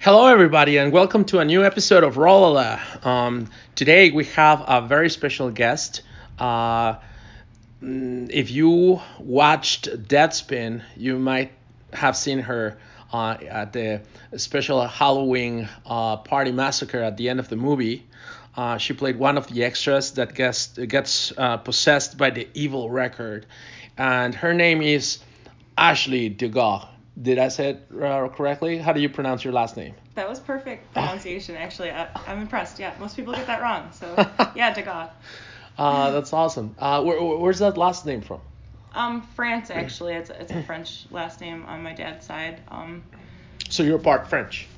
Hello, everybody, and welcome to a new episode of Rolala. Um, today we have a very special guest. Uh, mm, if you watched Deadspin, you might have seen her uh, at the special Halloween uh, party massacre at the end of the movie. Uh, she played one of the extras that gets gets uh, possessed by the evil record, and her name is Ashley Dugard. Did I say it uh, correctly? How do you pronounce your last name? That was perfect pronunciation, actually. I, I'm impressed. Yeah, most people get that wrong. So, yeah, Degas. Uh, that's awesome. Uh, where, where's that last name from? Um, France, actually. It's, it's a French last name on my dad's side. Um, So you're part French.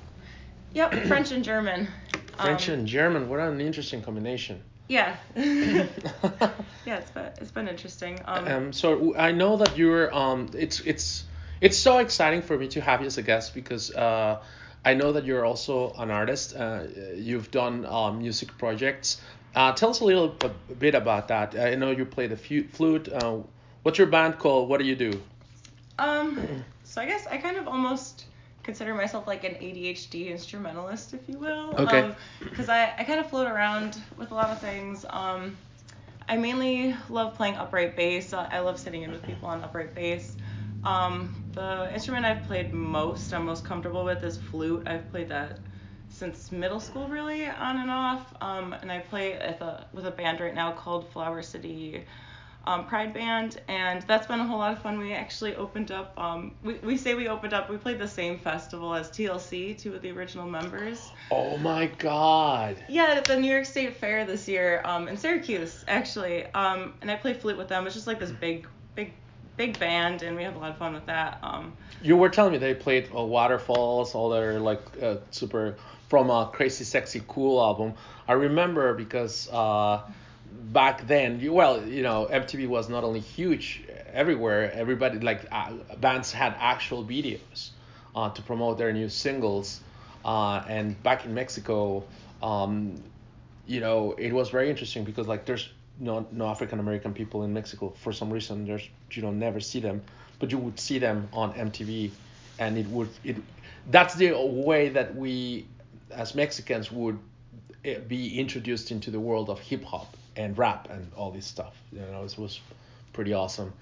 yep, French and German. French Um, and German. What an interesting combination. Yeah. yeah, it's been, it's been interesting. Um, Um, so I know that you're um it's it's it's so exciting for me to have you as a guest because uh I know that you're also an artist. Uh, you've done um, music projects. Uh, tell us a little bit about that. I know you play the flute. Uh, what's your band called? What do you do? Um, so I guess I kind of almost consider myself like an ADHD instrumentalist, if you will. Okay. Because I, I kind of float around with a lot of things. Um, I mainly love playing upright bass. I love sitting in with people on upright bass. Um, the instrument I've played most, I'm most comfortable with, is flute. I've played that since middle school, really, on and off. Um, and I play with a, with a band right now called Flower City um, Pride Band, and that's been a whole lot of fun. We actually opened up, um, we, we say we opened up, we played the same festival as TLC, two of the original members. Oh my God. Yeah, at the New York State Fair this year, um, in Syracuse, actually. Um, and I play flute with them. It's just like this big, big, big band, and we have a lot of fun with that. Um, You were telling me they played uh, Waterfalls, all their like uh, super from a Crazy Sexy Cool album. I remember because uh, back then, you, well, you know, MTV was not only huge everywhere. Everybody like uh, bands had actual videos uh, to promote their new singles. Uh, and back in Mexico, um, you know, it was very interesting because like there's no no African American people in Mexico for some reason. There's you don't never see them, but you would see them on MTV, and it would it that's the way that we as Mexicans would eh, be introduced into the world of hip hop and rap and all this stuff. You know, it was pretty awesome.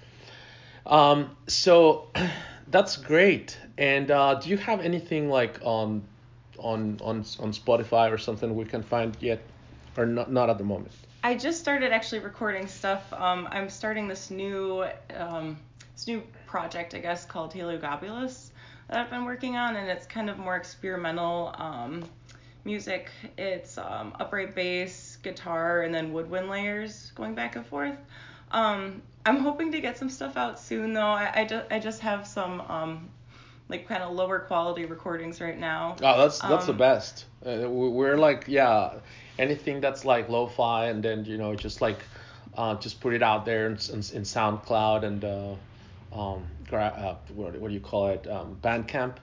Um, so that's great. And uh, do you have anything like on on on on Spotify or something we can find yet, or not not at the moment? I just started actually recording stuff. Um, I'm starting this new um, this new project, I guess, called Heliogobulus that I've been working on, and it's kind of more experimental um, music. It's um, upright bass, guitar, and then woodwind layers going back and forth. Um, I'm hoping to get some stuff out soon, though. I, I, just, I just have some um, like kind of lower quality recordings right now. Oh, that's that's the Um, best. Uh, we- we're like yeah, anything that's like lo-fi and then you know just like uh, just put it out there in, in, in SoundCloud and uh, um, gra- uh, what, what do you call it um, Bandcamp.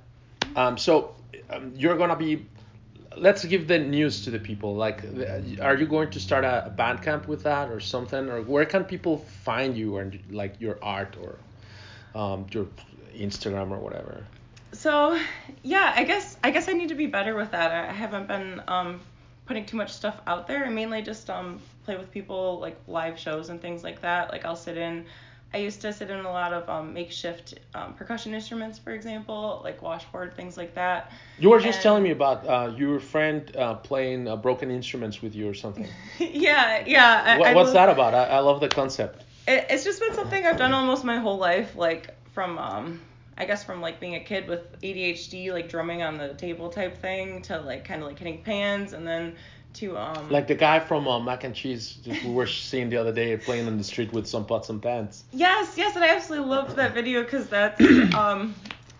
Um, so um, you're gonna be. Let's give the news to the people. Like, are you going to start a, a Bandcamp with that or something, or where can people find you and like your art or um, your Instagram or whatever? So yeah, I guess I guess I need to be better with that. I haven't been um, putting too much stuff out there. I mainly just um, play with people like live shows and things like that. Like I'll sit in. I used to sit in a lot of um, makeshift um, percussion instruments, for example, like washboard things like that. You were just And- telling me about uh, your friend uh, playing uh, broken instruments with you or something. yeah, yeah. I, What, I what's love- that about? I, I love the concept. it, it's just been something I've done almost my whole life, like from um I guess from like being a kid with ADHD, like drumming on the table type thing, to like kind of like hitting pans, and then to um Like the guy from uh, Mac and Cheese we were seeing the other day playing on the street with some pots and pans. yes, yes, and I absolutely loved that video because that's um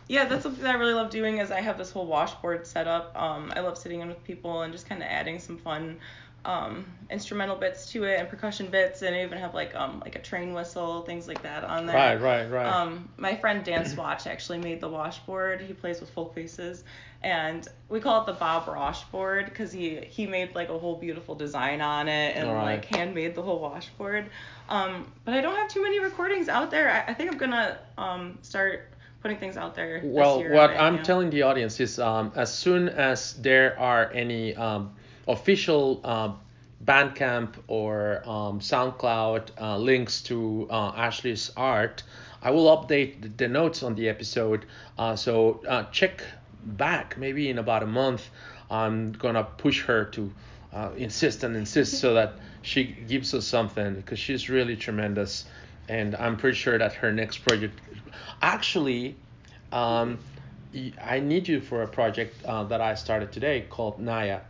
yeah that's something that I really love doing is I have this whole washboard set up. Um I love sitting in with people and just kind of adding some fun um instrumental bits to it and percussion bits and I even have like um like a train whistle things like that on there. Right, right, right. Um, my friend Dan Swatch actually made the washboard. He plays with folk faces, and we call it the Bob Rosh board because he he made like a whole beautiful design on it and right. like handmade the whole washboard. Um, but I don't have too many recordings out there. I, I think I'm gonna um start putting things out there. this Well, what already, I'm know. telling the audience is, um, as soon as there are any um, official um, Bandcamp or um, SoundCloud uh, links to uh, Ashley's art, I will update the- notes on the episode. Uh, so uh, check back maybe in about a month. I'm gonna push her to uh, insist and insist so that she gives us something because she's really tremendous, and I'm pretty sure that her next project, actually, um, I need you for a project uh, that I started today called Naya,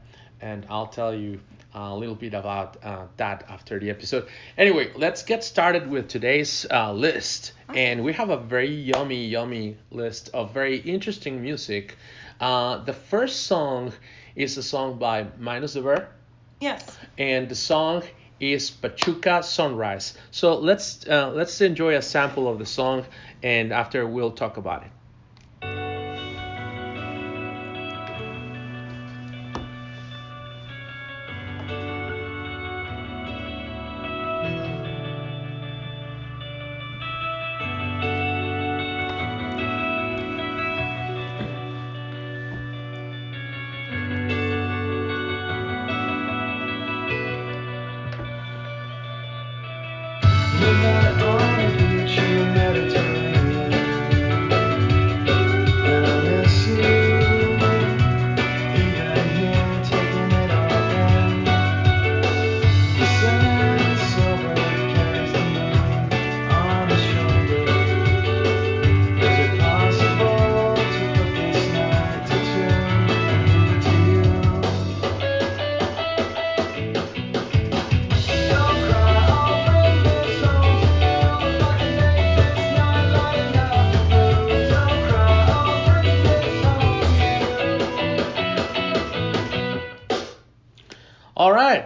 and I'll tell you a little bit about uh, that after the episode. Anyway, let's get started with today's uh, list, and we have a very yummy, yummy list of very interesting music. Uh, the first song is a song by Minus the Bear Yes. and the song is Pachuca Sunrise. So let's uh, let's enjoy a sample of the song, and after we'll talk about it.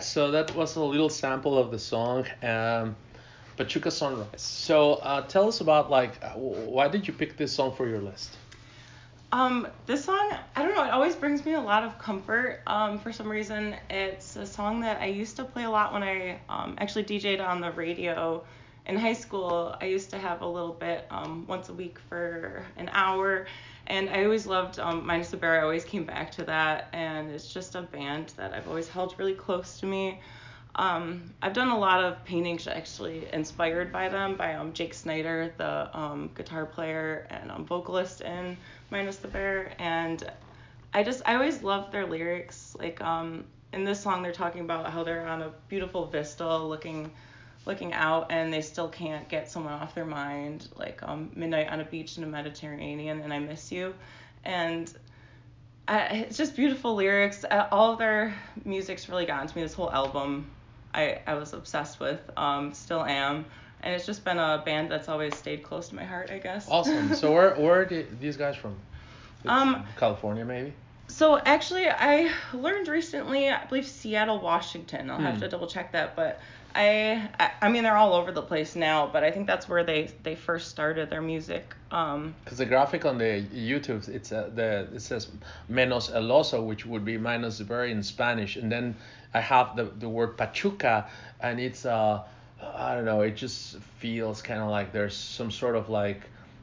So that was a little sample of the song um, Pachuca Sunrise. So uh, tell us about like uh, why did you pick this song for your list? Um, this song, I don't know, it always brings me a lot of comfort. Um, for some reason, it's a song that I used to play a lot when I um, actually DJ'd on the radio in high school. I used to have a little bit um, once a week for an hour, and I always loved um, Minus the Bear. I always came back to that, and it's just a band that I've always held really close to me. Um, I've done a lot of paintings actually inspired by them, by um, Jake Snider, the um, guitar player and um, vocalist in Minus the Bear, and I just I always love their lyrics. Like um, in this song, they're talking about how they're on a beautiful vista, looking looking out, and they still can't get someone off their mind. Like um, midnight on a beach in the Mediterranean, and I miss you, and I, it's just beautiful lyrics. Uh, All of their music's really gotten to me. This whole album, I, I was obsessed with. Um, still am, and it's just been a band that's always stayed close to my heart, I guess. Awesome. so where where are these guys from? It's Um, California maybe. So actually, I learned recently, I believe Seattle, Washington. I'll have Hmm. to double check that, but I, I, I mean, they're all over the place now, but I think that's where they they first started their music. Um, Because the graphic on the YouTube, it's uh, the it says menos el oso, which would be minus the in Spanish, and then I have the the word pachuca, and it's uh I don't know, it just feels kind of like there's some sort of like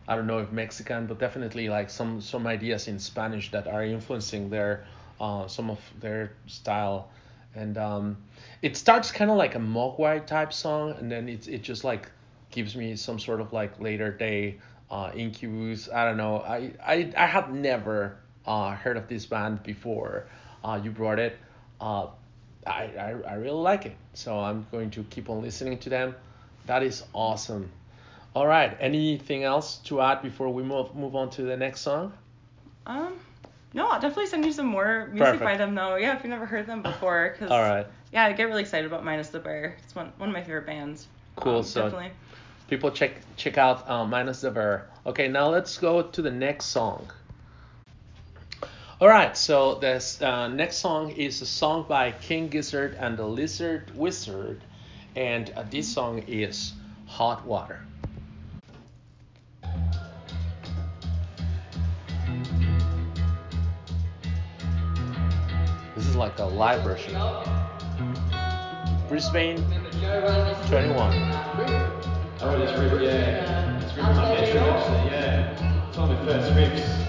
I don't know if Mexican, but definitely like some some ideas in Spanish that are influencing their uh some of their style, and um it starts kind of like a Mogwai type song, and then it's it just like gives me some sort of like later day uh, Incubus. I don't know. I I, I had never uh, heard of this band before. Uh, you brought it. Uh, I, I I really like it. So I'm going to keep on listening to them. That is awesome. All right. Anything else to add before we move move on to the next song? um, no, I'll definitely send you some more music by them though. Yeah, if you've never heard them before, because All right. yeah, I get really excited about Minus the Bear. It's one one of my favorite bands. Cool, Um, so- definitely. People check check out uh, Minus the Bear. Okay, now let's go to the next song. All right, so this uh, next song is a song by King Gizzard and the Lizard Wizard, and uh, this song is Hot Water. Like a live version. Brisbane 21. Oh, it's really, yeah. It's really only first weeks.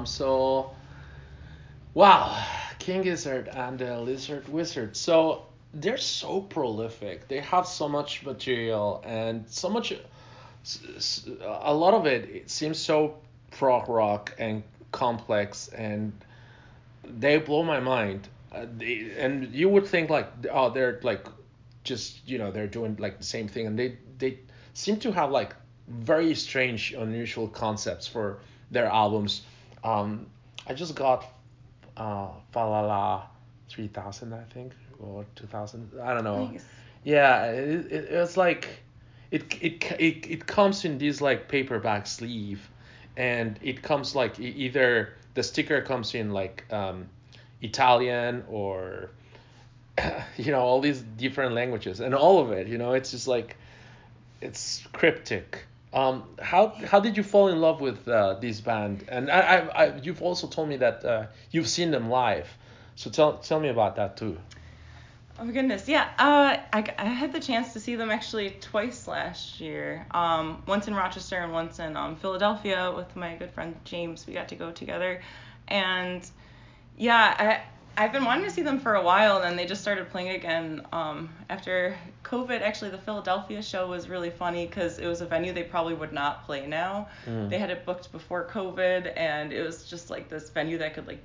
Um, so, wow, King Gizzard and the Lizard Wizard. So they're so prolific. They have so much material and so much. A lot of it, it seems so prog rock and complex, and they blow my mind. Uh, they, and you would think like, oh, they're like, just you know, they're doing like the same thing, and they they seem to have like very strange, unusual concepts for their albums. Um, I just got uh, Falala 3000, I think, or 2000. I don't know. Nice. Yeah, it, it, it's like it, it it it comes in this like paperback sleeve, and it comes like either the sticker comes in like um, Italian or you know all these different languages and all of it. You know, it's just like it's cryptic. Um, how how did you fall in love with uh, this band? And I, I, I you've also told me that uh, you've seen them live, so tell tell me about that too. Oh goodness, yeah. Uh, I, I had the chance to see them actually twice last year. Um, once in Rochester and once in um, Philadelphia with my good friend James. We got to go together, and yeah, I I've been wanting to see them for a while, and then they just started playing again um, after COVID. Actually, the Philadelphia show was really funny because it was a venue they probably would not play now. Mm. They had it booked before COVID, and it was just like this venue that could like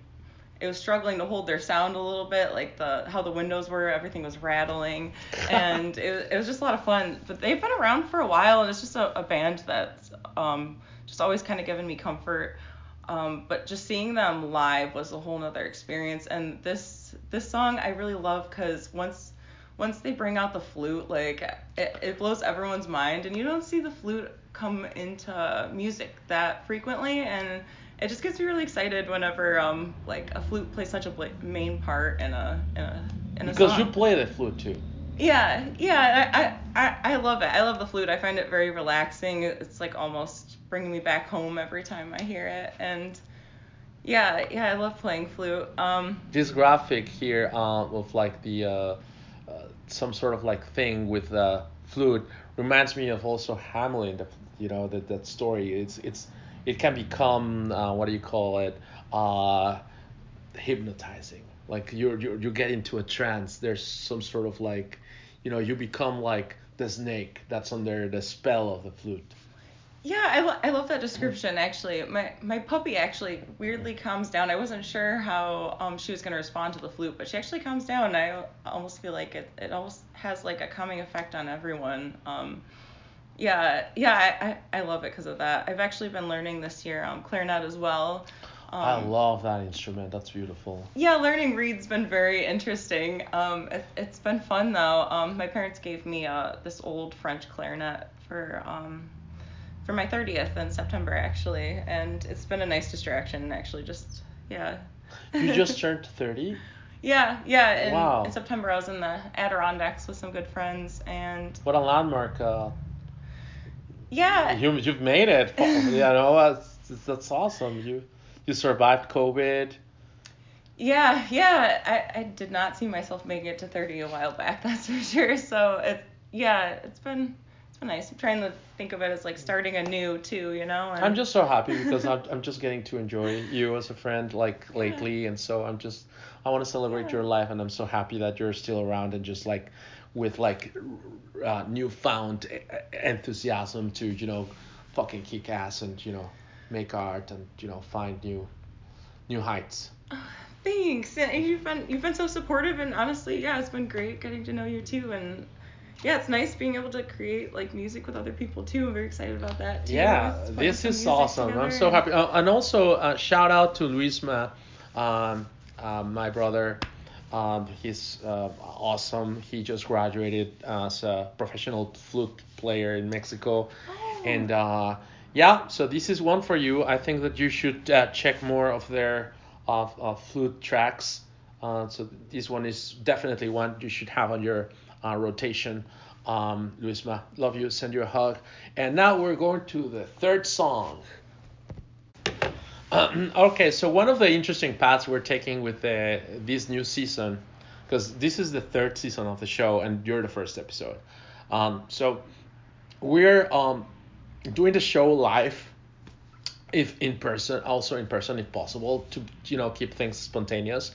it was struggling to hold their sound a little bit, like the how the windows were, everything was rattling, and it, it was just a lot of fun. But they've been around for a while, and it's just a, a band that's um, just always kind of given me comfort. Um, but just seeing them live was a whole nother experience. And this this song I really love because once once they bring out the flute, like it, it blows everyone's mind, and you don't see the flute come into music that frequently, and it just gets me really excited whenever um like a flute plays such a bla- main part in a in a in a Because song. you play the flute too. Yeah, yeah, I, I, I I love it. I love the flute. I find it very relaxing. It's like almost bringing me back home every time I hear it. And yeah, yeah, I love playing flute. Um, This graphic here uh, of like the uh, uh, some sort of like thing with the flute reminds me of also Hamelin. The, you know that that story. It's it's it can become uh, what do you call it? Uh, hypnotizing. Like you're, you're you get into a trance. There's some sort of like, you know, you become like the snake that's under the spell of the flute. Yeah, I, lo- I love that description actually. My my puppy actually weirdly calms down. I wasn't sure how um she was gonna respond to the flute, but she actually calms down. And I almost feel like it it almost has like a calming effect on everyone. Um, yeah, yeah, I, I, I love it because of that. I've actually been learning this year um, clarinet as well. Um, I love that instrument. That's beautiful. Yeah, learning reed's been very interesting. Um, it, it's been fun though. Um, my parents gave me uh, this old French clarinet for um, for my 30th in September actually, and it's been a nice distraction actually. Just yeah. You just turned 30. Yeah, yeah. In, Wow. in September, I was in the Adirondacks with some good friends, and What a landmark. Uh, Yeah. You you've made it. you know that's, that's awesome. You you survived COVID. Yeah, yeah. I, I did not see myself making it to 30 a while back, that's for sure. So it yeah, it's been nice. I'm trying to think of it as like starting anew too, you know. And I'm just so happy because I'm, I'm just getting to enjoy you as a friend like lately, and so I'm just I want to celebrate Yeah. your life, and I'm so happy that you're still around and just like with like uh, newfound enthusiasm to you know fucking kick ass and you know make art and you know find new new heights. Thanks. Yeah, you've been you've been so supportive and honestly, yeah, it's been great getting to know you too and yeah, it's nice being able to create like music with other people too. I'm very excited about that too. Yeah, this is awesome. I'm so happy. Uh, and also, uh, shout out to Luisma, um, uh, my brother. Um, he's uh, awesome. He just graduated as a professional flute player in Mexico. Oh. And uh, yeah, so this is one for you. I think that you should uh, check more of their of of flute tracks. Uh, so this one is definitely one you should have on your uh, rotation. Um, Luisma, love you. Send you a hug. And now we're going to the third song. okay, so one of the interesting paths we're taking with the, this new season, because this is the third season of the show and you're the first episode. Um, so we're um, doing the show live, if in person, also in person if possible, to you know keep things spontaneous.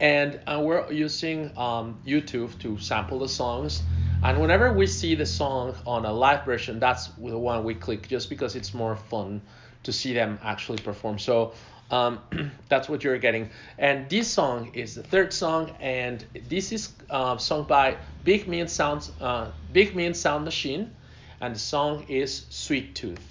And uh, we're using um, YouTube to sample the songs. And whenever we see the song on a live version, that's the one we click just because it's more fun to see them actually perform. So um, that's what you're getting. And this song is the third song, and this is uh, sung by Big Mean Sound, uh, Big Mean Sound Machine, and the song is Sweet Tooth.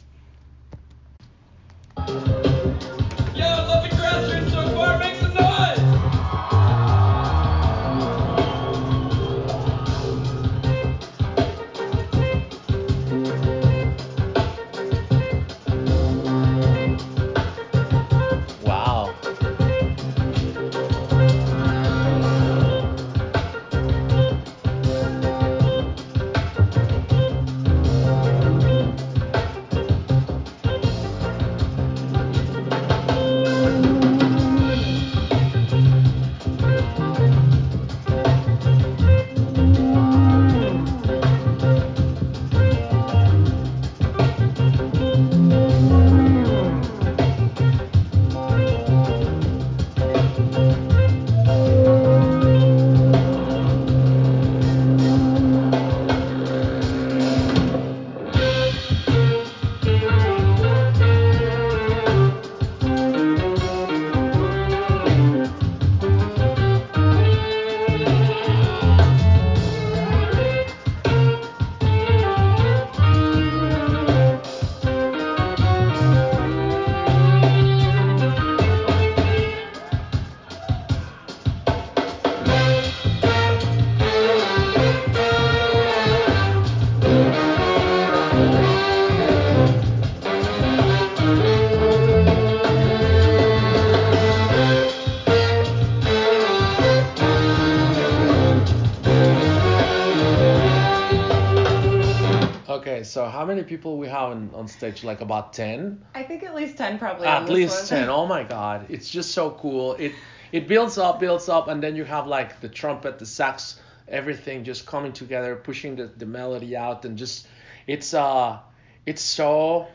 Many people we have on, on stage? Like about 10? I think at least 10 probably. At least. 10. Oh my god. It's just so cool. It it builds up, builds up, and then you have like the trumpet, the sax, everything just coming together, pushing the, the melody out and just it's uh it's so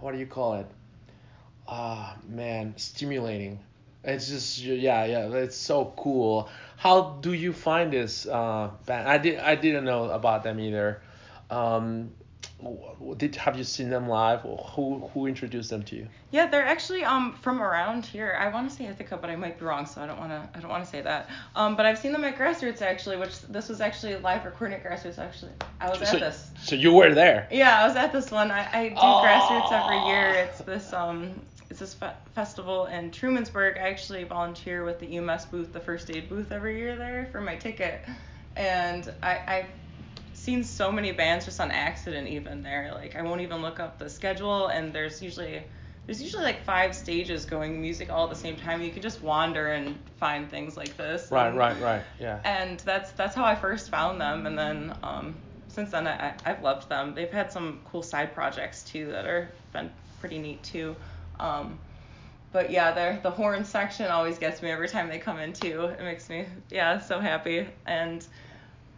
what do you call it? Ah man, stimulating. It's just yeah, yeah, it's so cool. How do you find this uh band? I did I didn't know about them either. Um did have you seen them live? or Who who introduced them to you? Yeah, they're actually um from around here. I want to say Ithaca, but I might be wrong, so I don't want to I don't want to say that. Um, but I've seen them at Grassroots actually, which this was actually live recording at Grassroots actually. I was so, at this. so you were there. Yeah, I was at this one. I, I do Oh. Grassroots every year. It's this um it's this fe- festival in Trumansburg. I actually volunteer with the EMS booth, the first aid booth every year there for my ticket, and I I've seen so many bands just on accident even there. Like I won't even look up the schedule, and there's usually there's usually like five stages going music all at the same time. You can just wander and find things like this. Right, and- right, right. Yeah. and that's that's how I first found them. And then um, since then I, I've loved them. They've had some cool side projects too that are been pretty neat too. Um, but yeah, the the horn section always gets me every time they come in too. It makes me yeah so happy and.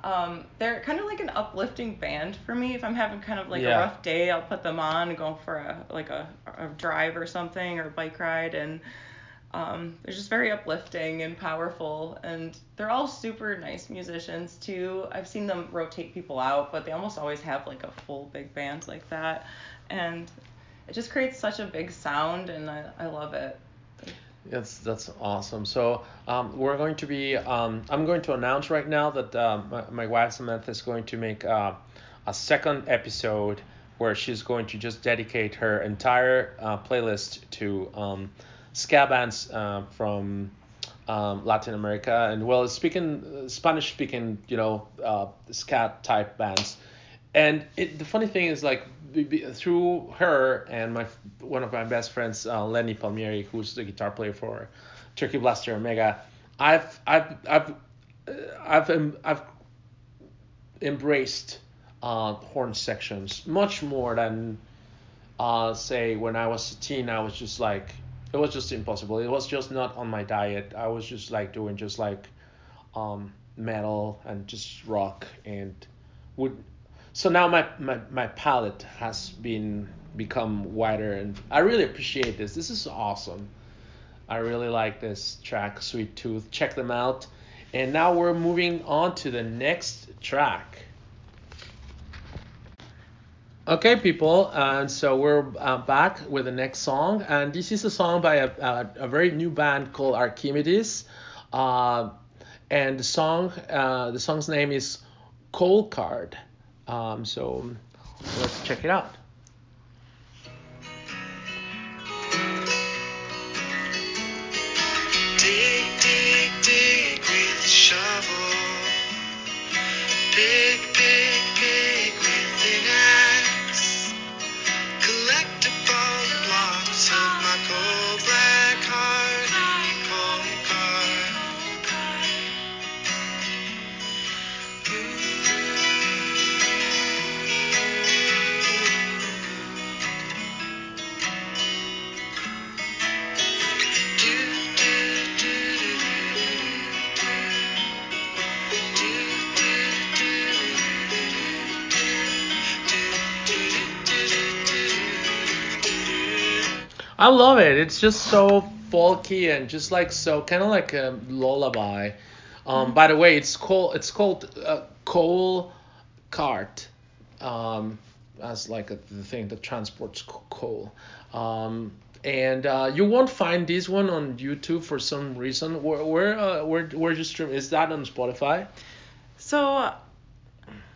Um, they're kind of like an uplifting band for me. If I'm having kind of like Yeah. a rough day, I'll put them on and go for a like a, a drive or something or a bike ride, and um, they're just very uplifting and powerful. And they're all super nice musicians too. I've seen them rotate people out, but they almost always have like a full big band like that, and it just creates such a big sound, and I, I love it. That's that's awesome. So um, we're going to be. Um, I'm going to announce right now that um, my, my wife Samantha is going to make uh, a second episode where she's going to just dedicate her entire uh, playlist to um, ska bands uh, from um, Latin America and well, speaking Spanish speaking, you know, uh, ska type bands. And it, the funny thing is like through her and my one of my best friends uh, Lenny Palmieri, who's the guitar player for Turkey Blaster Omega, I've I've I've uh, I've I've embraced uh, horn sections much more than uh, say when I was a teen. I was just like it was just impossible. It was just not on my diet. I was just like doing just like um, metal and just rock and would so now my, my my palette has been become wider and I really appreciate this. This is awesome. I really like this track, Sweet Tooth. Check them out. And now we're moving on to the next track. Okay, people, and so we're uh, back with the next song, and this is a song by a, a, a very new band called Archimedes, uh, and the song uh, the song's name is Cold Card. Um, so let's check it out. Dig, dig, dig with shovel. I love it. It's just so folky and just like so kind of like a lullaby. Um, by the way, it's called it's called uh, coal cart, um, as like a, the thing that transports coal. Um, and uh, you won't find this one on YouTube for some reason. Where where uh, where where you stream? Is that on Spotify? So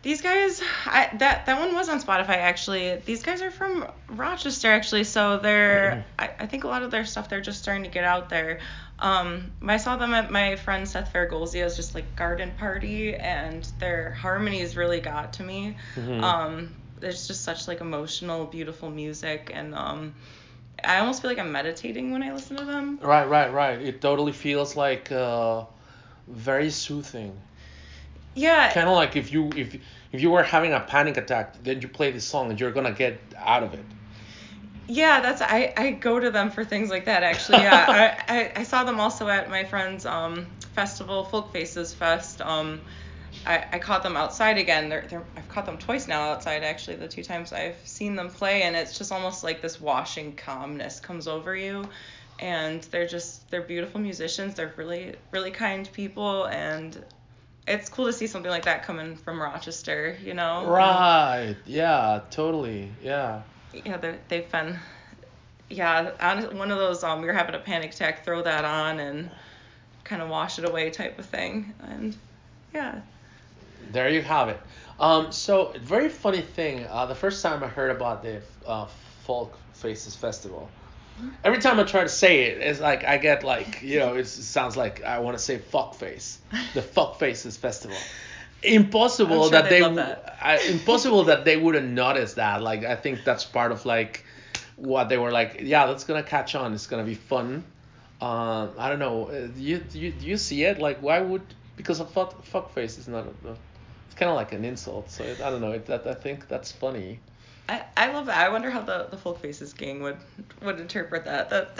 these guys, I, that that one was on Spotify actually. These guys are from Rochester actually, so they're I, I think a lot of their stuff they're just starting to get out there. Um, I saw them at my friend Seth Fergolzio's just like garden party, and their harmonies really got to me. Mhm. Um, there's just such like emotional, beautiful music, and um, I almost feel like I'm meditating when I listen to them. Right, right, right. It totally feels like uh, very soothing. Yeah, kind of like if you if if you were having a panic attack then you play this song and you're gonna get out of it Yeah, that's I, I go to them for things like that actually. Yeah, I, I, I saw them also at my friend's um festival, Folk Faces Fest. Um, I, I caught them outside again. They're, they're I've caught them twice now outside actually. The two times I've seen them play, and it's just almost like this washing calmness comes over you. And they're just they're beautiful musicians. They're really really kind people, and it's cool to see something like that coming from Rochester. You know. right. Yeah totally. Yeah. Yeah, they've been, yeah, one of those um, you're having a panic attack, throw that on and kind of wash it away type of thing, and yeah, there you have it. Um so very funny thing uh the first time i heard about the uh folk faces festival every time i try to say it it's like i get like you know it sounds like i want to say fuck face the fuck faces festival impossible sure that they that. I, impossible that they wouldn't notice that like i think that's part of like what they were like yeah that's gonna catch on it's gonna be fun uh, i don't know uh, do you, do you do you see it like why would because of fuck, fuck face is not a, a kind of like an insult. So it, I don't know. It, that I think that's funny. I, I love that. I wonder how the, the Folk Faces gang would would interpret that. That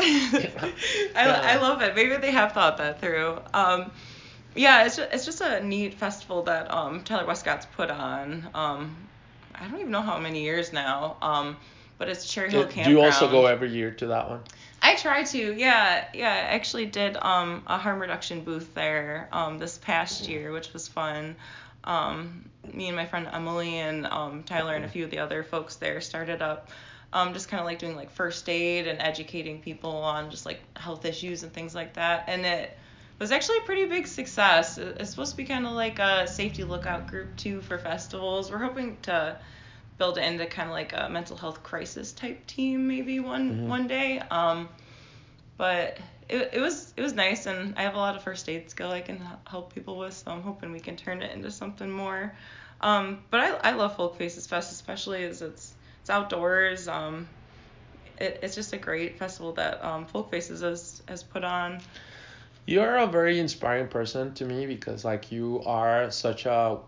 I, I love it. Maybe they have thought that through. Um, yeah, it's just, it's just a neat festival that um, Tyler Westcott's put on. Um, I don't even know how many years now. Um, but it's Cherry Hill Do Campground. you also go every year to that one? I try to, yeah, yeah. I actually did um, a harm reduction booth there um, this past year, which was fun. Um, me and my friend Emily and um, Tyler and a few of the other folks there started up, um, just kind of like doing like first aid and educating people on just like health issues and things like that. And it was actually a pretty big success. It's supposed to be kind of like a safety lookout group too for festivals. We're hoping to build it into kind of like a mental health crisis type team maybe one one day. Um, but it, it was it was nice and I have a lot of first aid skill I can help people with, so I'm hoping we can turn it into something more. Um, but I, I love Folk Faces Fest, especially as it's it's outdoors. Um, it, it's just a great festival that um, Folk Faces has has put on. You're a very inspiring person to me because like you are such a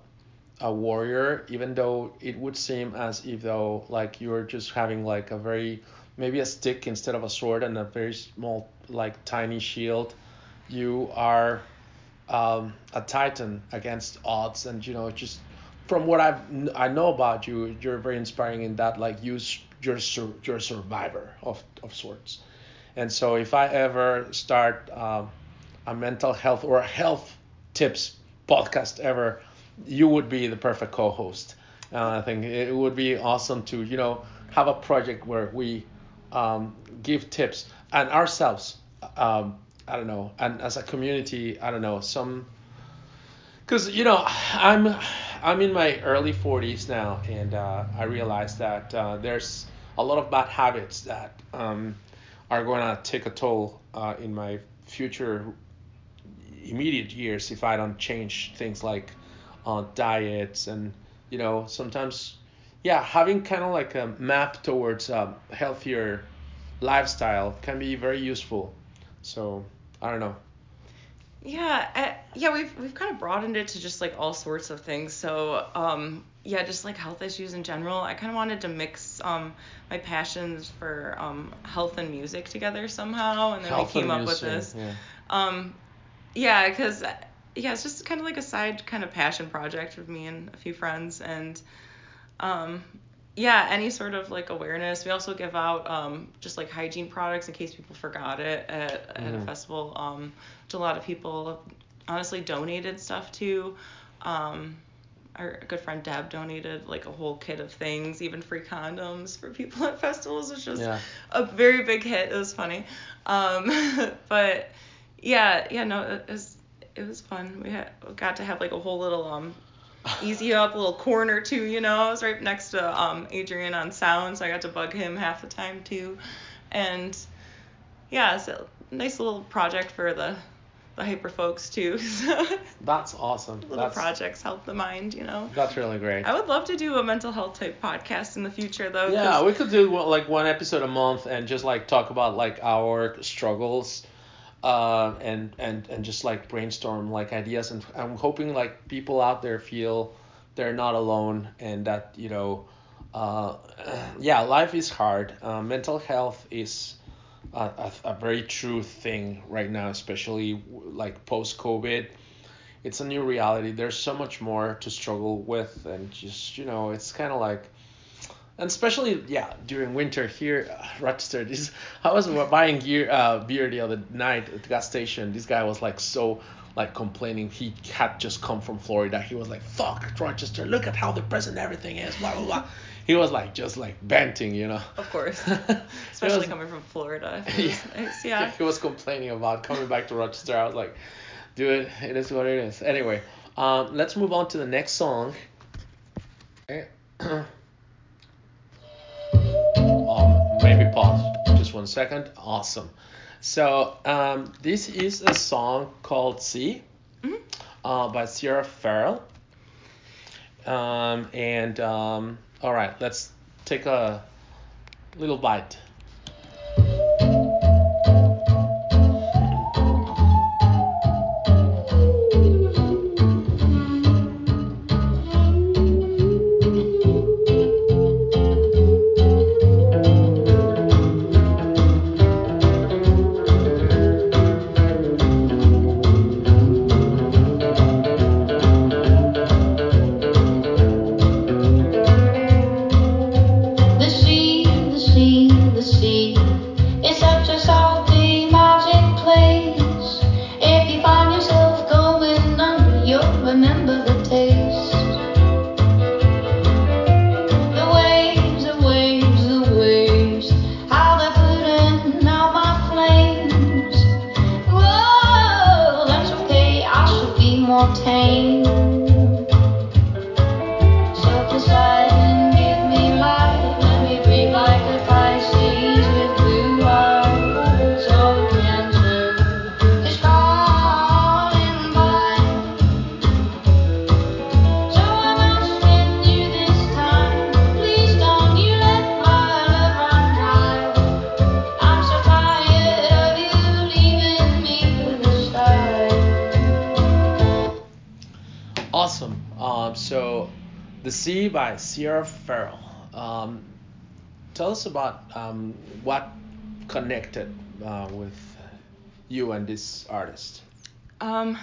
a warrior even though it would seem as if though like you're just having like a very maybe a stick instead of a sword and a very small like tiny shield you are um, a titan against odds and you know just from what I've I know about you you're very inspiring in that like you you're you're a survivor of of sorts and so if I ever start um, a mental health or health tips podcast ever, you would be the perfect co-host. Uh, I think it would be awesome to you know have a project where we um, give tips and ourselves. Um, I don't know, and as a community, I don't know some. Because you know, I'm I'm in my early 40s now, and uh, I realize that uh, there's a lot of bad habits that um, are going to take a toll uh, in my future immediate years if I don't change things like uh, diets and you know sometimes yeah having kind of like a map towards a healthier lifestyle can be very useful so I don't know Yeah, uh, yeah, we've we've kind of broadened it to just like all sorts of things. So, um, yeah, just like health issues in general. I kind of wanted to mix um my passions for um health and music together somehow, and then Health we came up with this. yeah. Um, yeah, because yeah, it's just kind of like a side kind of passion project with me and a few friends, and um, yeah, any sort of like awareness. We also give out um, just like hygiene products in case people forgot it at, at a Mhm. festival, um, which a lot of people honestly donated stuff to. Um, our good friend Deb donated like a whole kit of things, even free condoms for people at festivals, which was Yeah. a very big hit. It was funny. Um, but yeah, yeah, no, it was it was fun. We had got to have like a whole little um easy up little corner too, you know. I was right next to um Adrian on sound, so I got to bug him half the time too. And yeah, so nice little project for the the hyper folks too. So that's awesome little that's projects help the mind, you know. that's really great I would love to do a mental health type podcast in the future though. Yeah, we could do like one episode a month and just like talk about like our struggles, uh, and and and just like brainstorm like ideas. And I'm hoping like people out there feel they're not alone and that you know, uh, yeah, life is hard. Uh, mental health is a, a, a very true thing right now, especially like post COVID. It's a new reality. There's so much more to struggle with, and just you know, it's kind of like and especially yeah during winter here uh, Rochester this I was buying gear uh, beer the other night at the gas station this guy was like so like complaining he had just come from Florida he was like fuck Rochester look at how depressing everything is blah blah blah he was like just like venting you know Of course. Especially was- coming from Florida. Yeah. nice, yeah. he was complaining about coming back to Rochester I was like dude it is what it is anyway um, let's move on to the next song Okay. one second. Awesome. So um, this is a song called "See" Mhm. uh, by Sierra Farrell. Um, and um, all right, let's take a little bite. Sierra Ferrell. Um, tell us about um, what connected uh, with you and this artist. Um,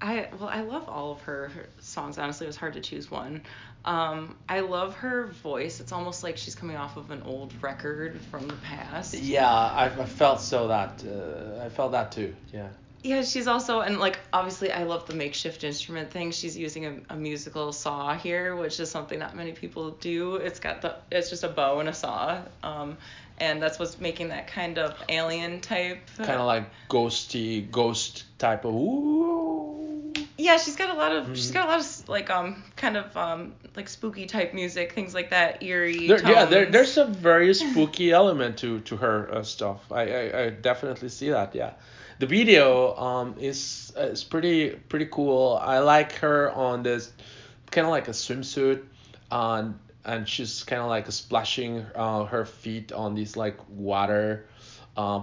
I well, I love all of her, her songs. Honestly, it was hard to choose one. Um, I love her voice. It's almost like she's coming off of an old record from the past. Yeah, I, I felt so that uh, I felt that too. Yeah. Yeah, she's also and like obviously I love the makeshift instrument thing. She's using a, a musical saw here, which is something not many people do. It's got the it's just a bow and a saw. Um, and that's what's making that kind of alien type. Kind of like ghosty, ghost type of. Ooh. Yeah, she's got a lot of she's Mhm. got a lot of like um kind of um like spooky type music, things like that, eerie. There, yeah, there, there's a very spooky element to to her uh, stuff. I, I I definitely see that. Yeah, the video um is uh, is pretty pretty cool. I like her on this kind of like a swimsuit, and and she's kind of like splashing uh, her feet on these like water, uh,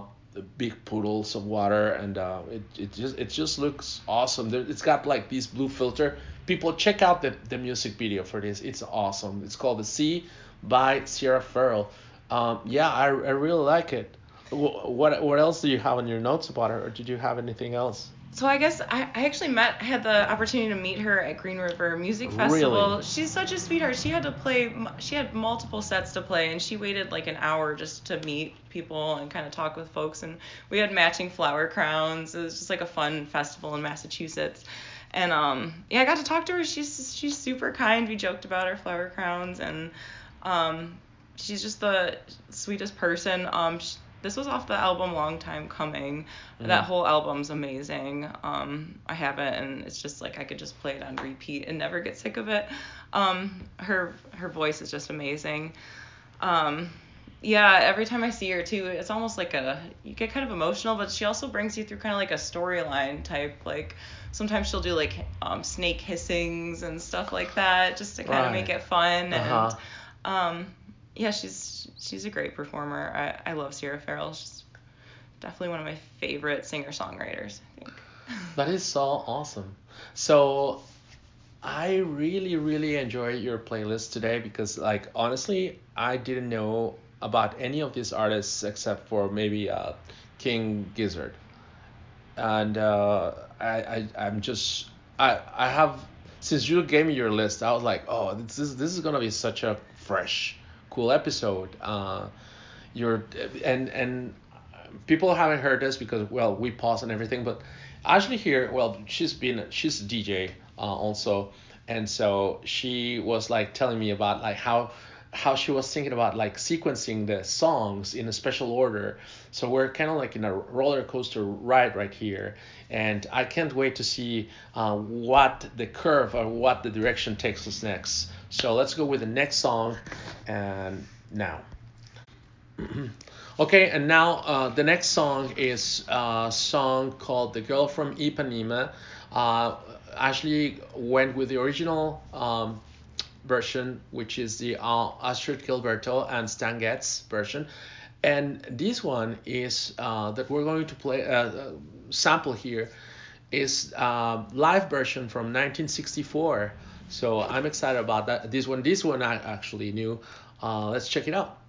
big poodles of water, and uh, it it just it just looks awesome. It's got like this blue filter. People check out the the music video for this. It's awesome. It's called The Sea by Sierra Ferrell. Um, yeah, I, I really like it. Wh- What what else do you have on your notes about her, or did you have anything else? So I guess I, I actually met I had the opportunity to meet her at Green River Music Festival. Really? She's such a sweetheart. She had to play she had multiple sets to play and she waited like an hour just to meet people and kind of talk with folks and we had matching flower crowns. It was just like a fun festival in Massachusetts. And um yeah, I got to talk to her. She's she's super kind. We joked about our flower crowns and um she's just the sweetest person. Um sh this was off the album Long Time Coming. That Mhm. whole album's amazing. Um, I have it, and it's just like I could just play it on repeat and never get sick of it. Um, her her voice is just amazing. Um, yeah, every time I see her too, it's almost like a you get kind of emotional, but she also brings you through kind of like a storyline type. Like sometimes she'll do like um, snake hissings and stuff like that, just to kind of make it fun. Uh-huh. And um, yeah, she's she's a great performer. I, I love Sierra Ferrell. She's definitely one of my favorite singer songwriters. I think. That is so awesome. So I really really enjoy your playlist today because like honestly I didn't know about any of these artists except for maybe uh, King Gizzard. And uh, I, I I'm just I I have since you gave me your list I was like oh this is this is gonna be such a fresh cool episode. Uh, you're and and people haven't heard this because well we pause and everything but actually here well she's been she's a dj uh, also and so she was like telling me about like how how she was thinking about like sequencing the songs in a special order. So we're kind of like in a roller coaster ride right here. And i can't wait to see uh, what the curve or what the direction takes us next. So let's go with the next song and now. Okay, and now uh, the next song is a song called "The Girl from Ipanema." Uh, Ashley went with the original um, version, which is the uh, Astrud Gilberto and Stan Getz version, and this one is uh, that we're going to play uh, uh, sample here is uh, live version from 1964. So I'm excited about that. This one, this one I actually knew. Uh, let's check it out.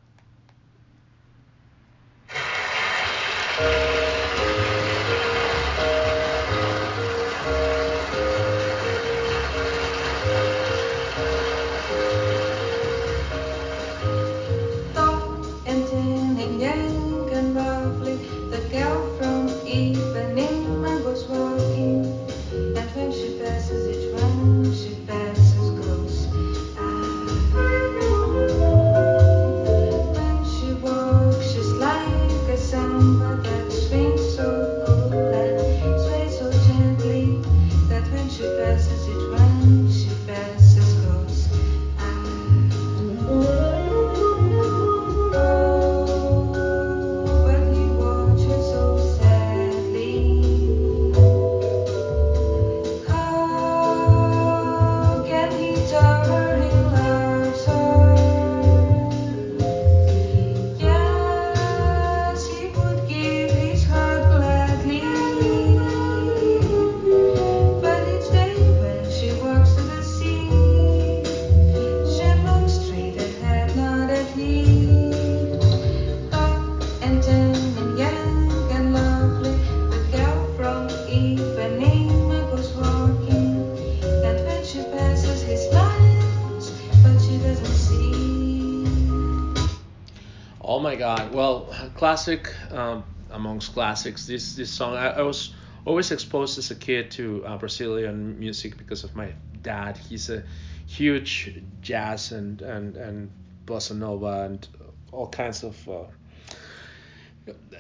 Classic um, amongst classics. This this song I, I was always exposed as a kid to uh, Brazilian music because of my dad. He's a huge jazz and and and bossa nova and all kinds of. Uh,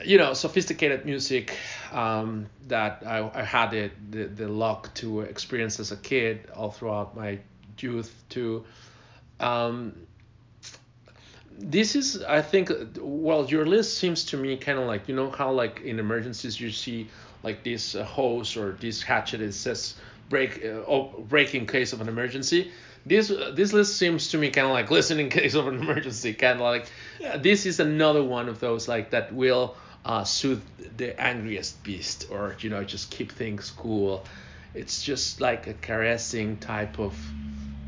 you know, sophisticated music um, that I, I had the, the, the luck to experience as a kid all throughout my youth too. Um, this is i think well your list seems to me kind of like you know how like in emergencies you see like this uh, hose or this hatchet it says break uh, oh, break in case of an emergency. This uh, this list seems to me kind of like listen in case of an emergency kind of like uh, this is another one of those like that will uh, soothe the angriest beast or you know just keep things cool. It's just like a caressing type of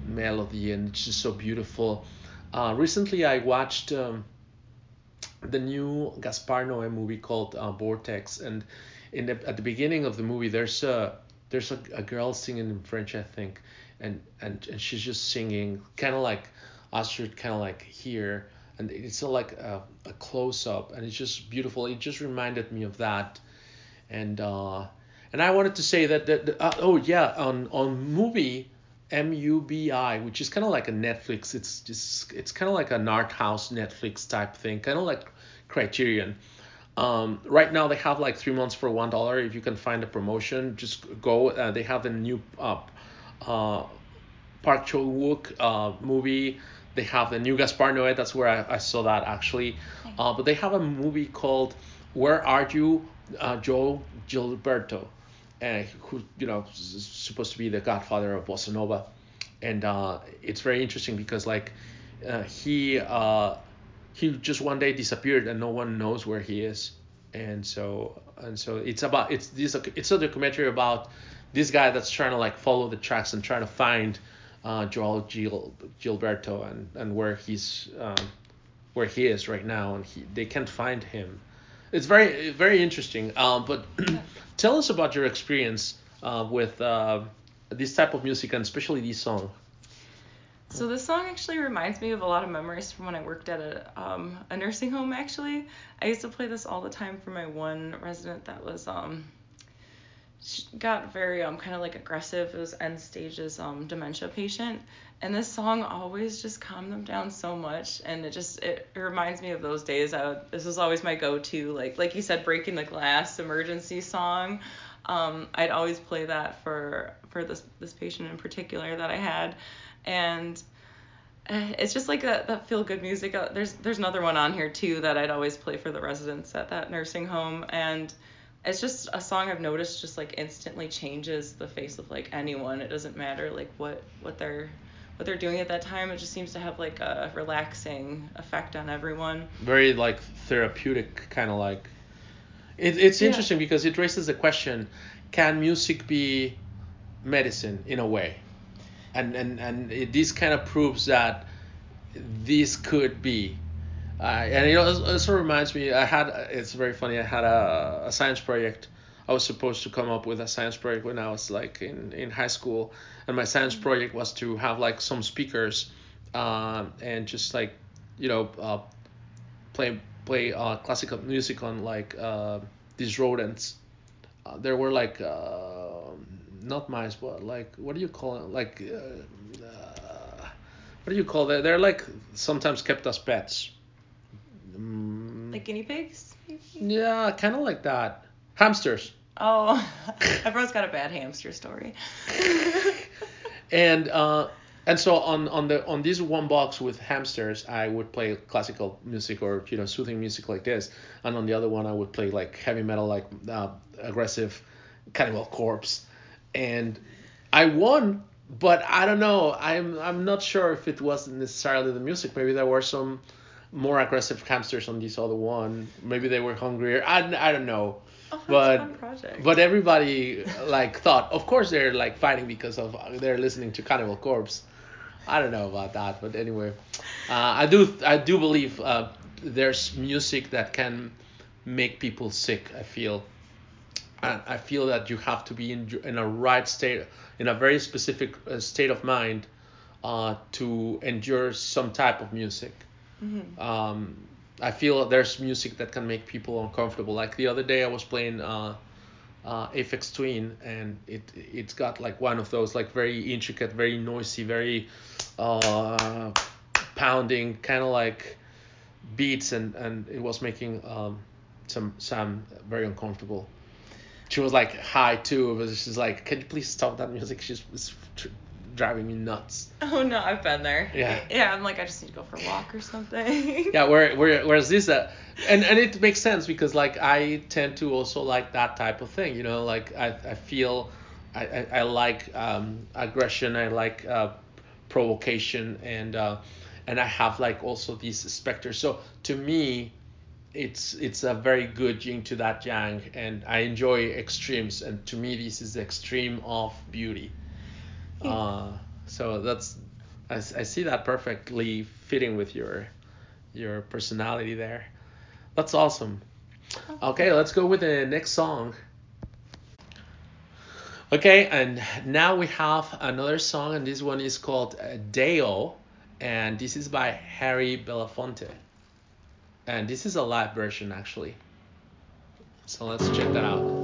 melody and it's just so beautiful uh, recently, I watched um, the new Gaspar Noé movie called uh, Vortex, and in the, at the beginning of the movie, there's a there's a, a girl singing in French, I think, and and, and she's just singing, kind of like Astrud, kind of like here, and it's a, like a, a close up, and it's just beautiful. It just reminded me of that, and uh, and I wanted to say that that uh, oh yeah, on on movie MUBI, which is kind of like a Netflix. It's just it's kind of like an art house Netflix type thing, kind of like Criterion. Um, right now they have like three months for one dollar. If you can find a promotion, just go. Uh, they have a new uh, uh, Park Chan Wook uh, movie. They have the new Gaspar Noé. That's where I, I saw that actually. Uh, but they have a movie called Where Are You, uh, Joe Gilberto uh, who you know is supposed to be the godfather of bossa nova, and uh, it's very interesting because like uh, he uh, he just one day disappeared and no one knows where he is, and so and so it's about it's this it's a documentary about this guy that's trying to like follow the tracks and trying to find uh, Joel Gil, Gilberto and and where he's um, where he is right now. And he they can't find him. It's very very interesting. Um, but tell us about your experience uh, with uh, this type of music and especially this song. So this song actually reminds me of a lot of memories from when I worked at a um, a nursing home. Actually, I used to play this all the time for my one resident that was um she got very um kind of like aggressive. It was end stages um dementia patient, and this song always just calmed them down so much. And it just it, it reminds me of those days. I would, this was always my go-to like like you said, breaking the glass emergency song. Um, I'd always play that for for this this patient in particular that I had, and eh, it's just like that, that feel good music. Uh, There's there's another one on here too that I'd always play for the residents at that nursing home, and it's just a song I've noticed just like instantly changes the face of like anyone. It doesn't matter like what what they're what they're doing at that time. It just seems to have like a relaxing effect on everyone. Very like therapeutic kind of like. It, it's Yeah. interesting because it raises the question: Can music be medicine in a way? And and and it, this kind of proves that this could be. Uh, and it also reminds me. I had it's very funny. I had a, a science project. I was supposed to come up with a science project when I was like in, in high school, and my science project was to have like some speakers, um, and just like, you know, uh, play play uh, classical music on like uh, these rodents. Uh, there were like uh, not mice, but like what do you call it? Like uh, uh, what do you call that? They're like sometimes kept as pets. Mm, Like guinea pigs. yeah, kind of like that. Hamsters. Oh, everyone's got a bad hamster story. and uh, and so on on the on this one box with hamsters, I would play classical music or you know soothing music like this, and on the other one I would play like heavy metal, like uh, aggressive, Cannibal Corpse, and I won. But I don't know. I'm I'm not sure if it wasn't necessarily the music. Maybe there were some more aggressive hamsters on this other one. Maybe they were hungrier. I, I don't know. Oh, But- project. But everybody like thought, of course they're like fighting because of they're listening to Cannibal Corpse. I don't know about that, but anyway, uh, I do I do believe uh, there's music that can make people sick. I feel, and I feel that you have to be in in a right state, in a very specific uh, state of mind, uh, to endure some type of music. Mhm. Um, I feel there's music that can make people uncomfortable. Like the other day, I was playing uh, uh, Aphex Twin, and it it's got like one of those like very intricate, very noisy, very uh, pounding kind of like beats, and and it was making um, some Sam very uncomfortable. She was like high too, but she's like, "Can you please stop that music? She's driving me nuts." Oh no, I've been there. Yeah. Yeah, I'm like I just need to go for a walk or something. yeah where, where whereas this uh, and and it makes sense because like i tend to also like that type of thing you know like i, I feel I, I, I like um, aggression i like uh, provocation and uh, and i have like also these specters so to me it's it's a very good yin to that yang and i enjoy extremes and to me this is the extreme of beauty uh, so that's I, I see that perfectly fitting with your your personality there. That's awesome. Okay, let's go with the next song. Okay, and now we have another song, and this one is called uh, Day-O, and this is by Harry Belafonte. And this is a live version, actually. So let's check that out.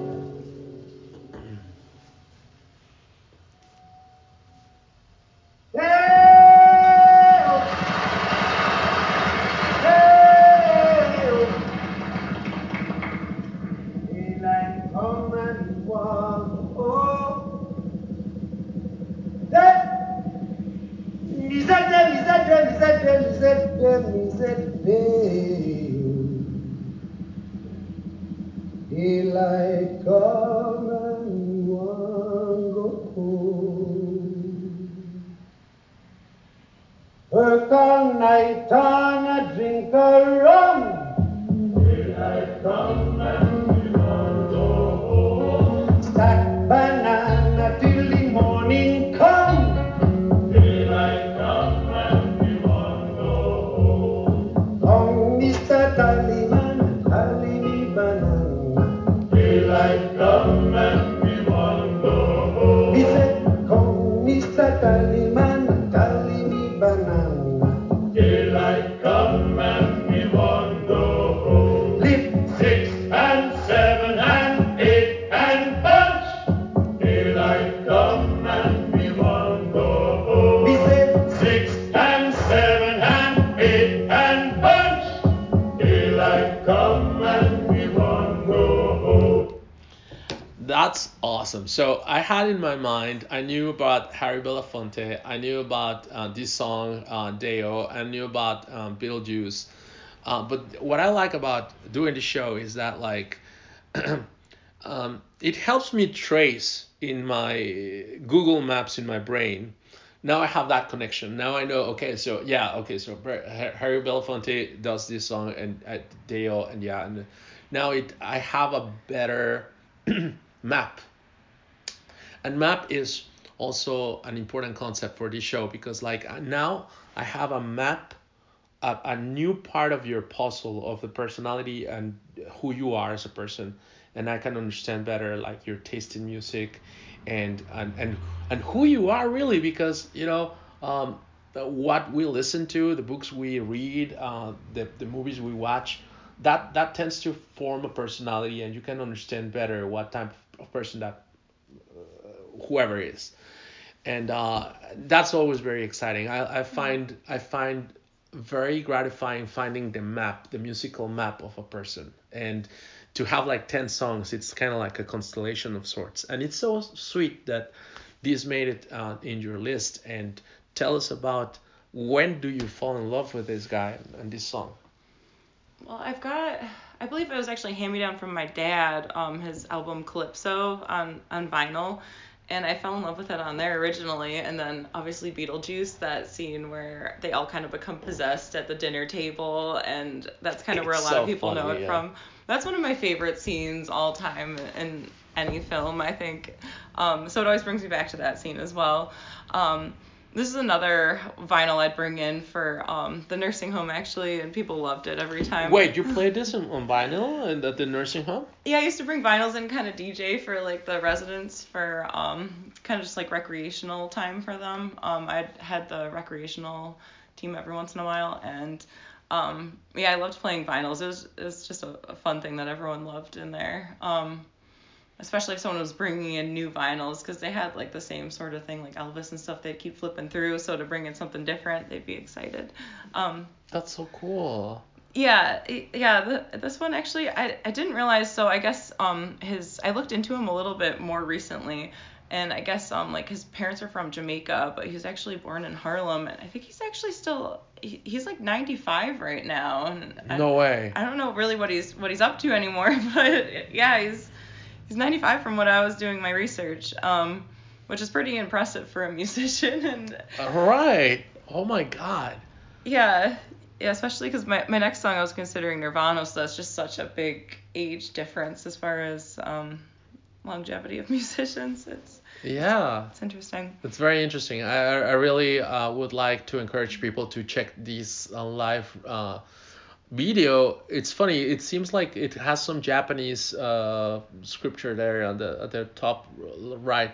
Amen. Awesome. So I had in my mind, I knew about Harry Belafonte, I knew about uh, this song, uh, Day-O, I knew about um, Beetlejuice. Uh, but what I like about doing the show is that like, um, it helps me trace in my Google Maps in my brain. Now I have that connection. Now I know. Okay, so yeah, okay, so Harry Belafonte does this song and uh, Day-O, and yeah, and now it I have a better map. And map is also an important concept for this show because like uh, now I have a map, a, a new part of your puzzle of the personality and who you are as a person, and I can understand better like your taste in music, and and and, and who you are really because you know um, what we listen to, the books we read, uh, the the movies we watch, that that tends to form a personality, and you can understand better what type of person that whoever is. And uh, that's always very exciting. I, I find i find very gratifying finding the map the musical map of a person. And to have like 10 songs it's kind of like a constellation of sorts. And it's so sweet that this made it uh, in your list. And tell us about when do you fall in love with this guy and this song? Well, I've got, I believe it was actually hand me down from my dad, um, his album Calypso on, on vinyl. And I fell in love with it on there originally. And then obviously Beetlejuice, that scene where they all kind of become possessed at the dinner table. And that's kind of where a lot so of people know it yeah. from. That's one of my favorite scenes all time in any film, I think. Um, so it always brings me back to that scene as well. Um, this is another vinyl I'd bring in for um, the nursing home actually, and people loved it every time. wait you played this on, on vinyl and at the nursing home Yeah, I used to bring vinyls in kind of DJ for like the residents for um kind of just like recreational time for them. Um I had the recreational team every once in a while and Um, yeah, I loved playing vinyls. It was it was just a, a fun thing that everyone loved in there. Um, especially if someone was bringing in new vinyls because they had like the same sort of thing like Elvis and stuff. They'd keep flipping through, so to bring in something different, they'd be excited. Um, That's so cool. yeah, yeah. The, this one actually, I, I didn't realize. So I guess um his I looked into him a little bit more recently, and I guess um like his parents are from Jamaica, but he was actually born in Harlem, and I think he's actually still he, he's like 95 right now, and I, No way. I don't know really what he's what he's up to anymore, but yeah, he's he's 95 from what I was doing my research, um, which is pretty impressive for a musician, and All right. Oh my God. yeah, yeah, especially because my, my next song I was considering Nirvana, so that's just such a big age difference as far as um, longevity of musicians. It's Yeah. it's interesting. It's very interesting. I, I I really uh, would like to encourage people to check these uh, live uh, video. It's funny. It seems like it has some Japanese uh, scripture there on the at the top right.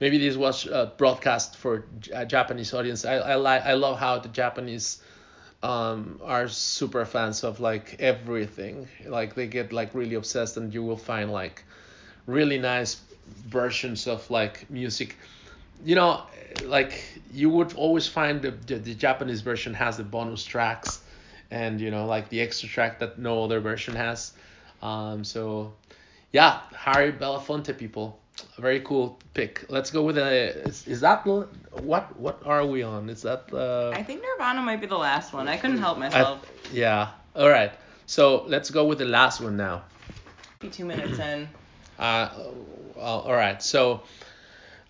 Maybe this was uh, broadcast for a Japanese audience. I I like I love how the Japanese um are super fans of like everything. Like they get like really obsessed, and you will find like really nice versions of like music you know like you would always find the, the, the japanese version has the bonus tracks and you know like the extra track that no other version has um so yeah harry belafonte people very cool pick let's go with a is, is that what what are we on is that uh I think Nirvana might be the last one. I couldn't help I- myself. yeah all right so let's go with the last one now Be two minutes in. Uh, uh, all right. So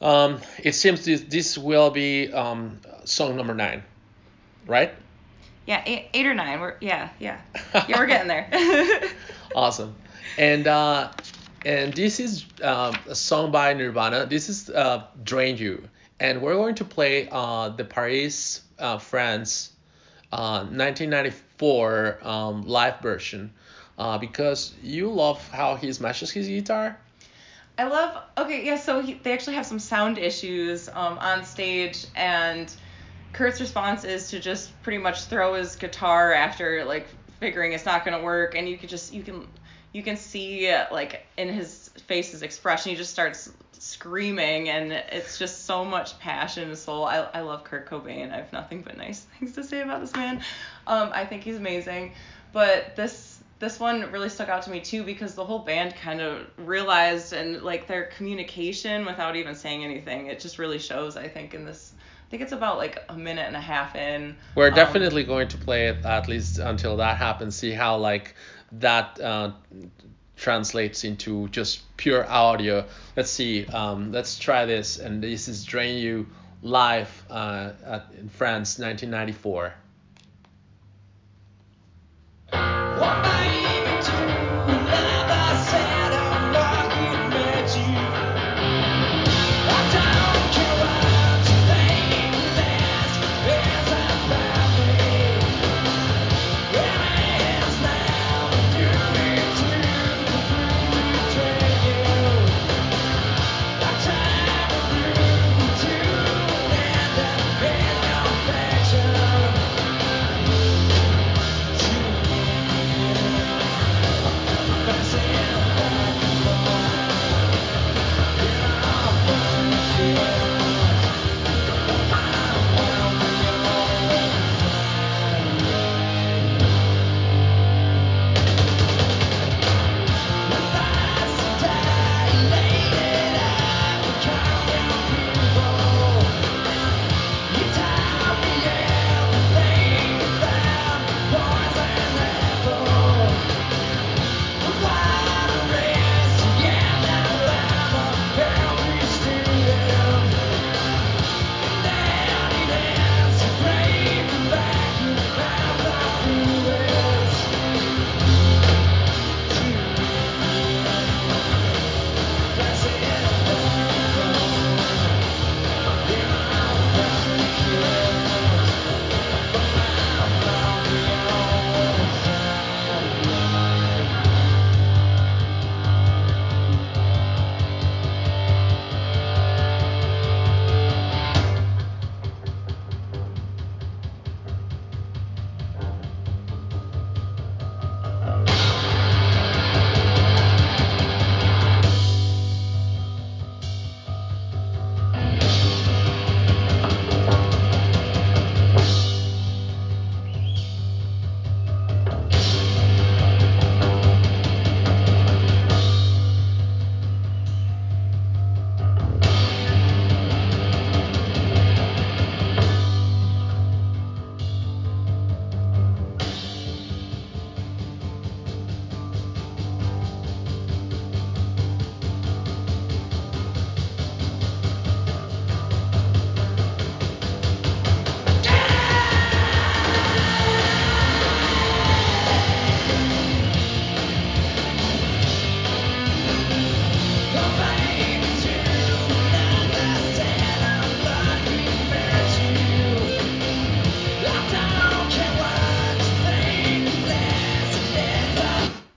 um, it seems this this will be um, song number nine, right? Yeah, eight, eight or nine. We're yeah, yeah, yeah. We're getting there. Awesome. And uh, and this is um, a song by Nirvana. This is uh, Drain You, and we're going to play uh, the Paris, uh, France, uh, 1994 um, live version. Uh, because you love how he smashes his guitar. I love. Okay, yeah. So he, they actually have some sound issues um, on stage, and Kurt's response is to just pretty much throw his guitar after like figuring it's not gonna work, and you could just you can you can see like in his face his expression. He just starts screaming, and it's just so much passion and soul. I I love Kurt Cobain. I have nothing but nice things to say about this man. Um, I think he's amazing, but this this one really stuck out to me too because the whole band kind of realized and like their communication without even saying anything it just really shows i think in this think it's about like a minute and a half in We're Um, definitely going to play it at least until that happens. See how like that uh, translates into just pure audio. Let's see. Um, let's try this. And this is Drain You live uh, at, in France, 1994. One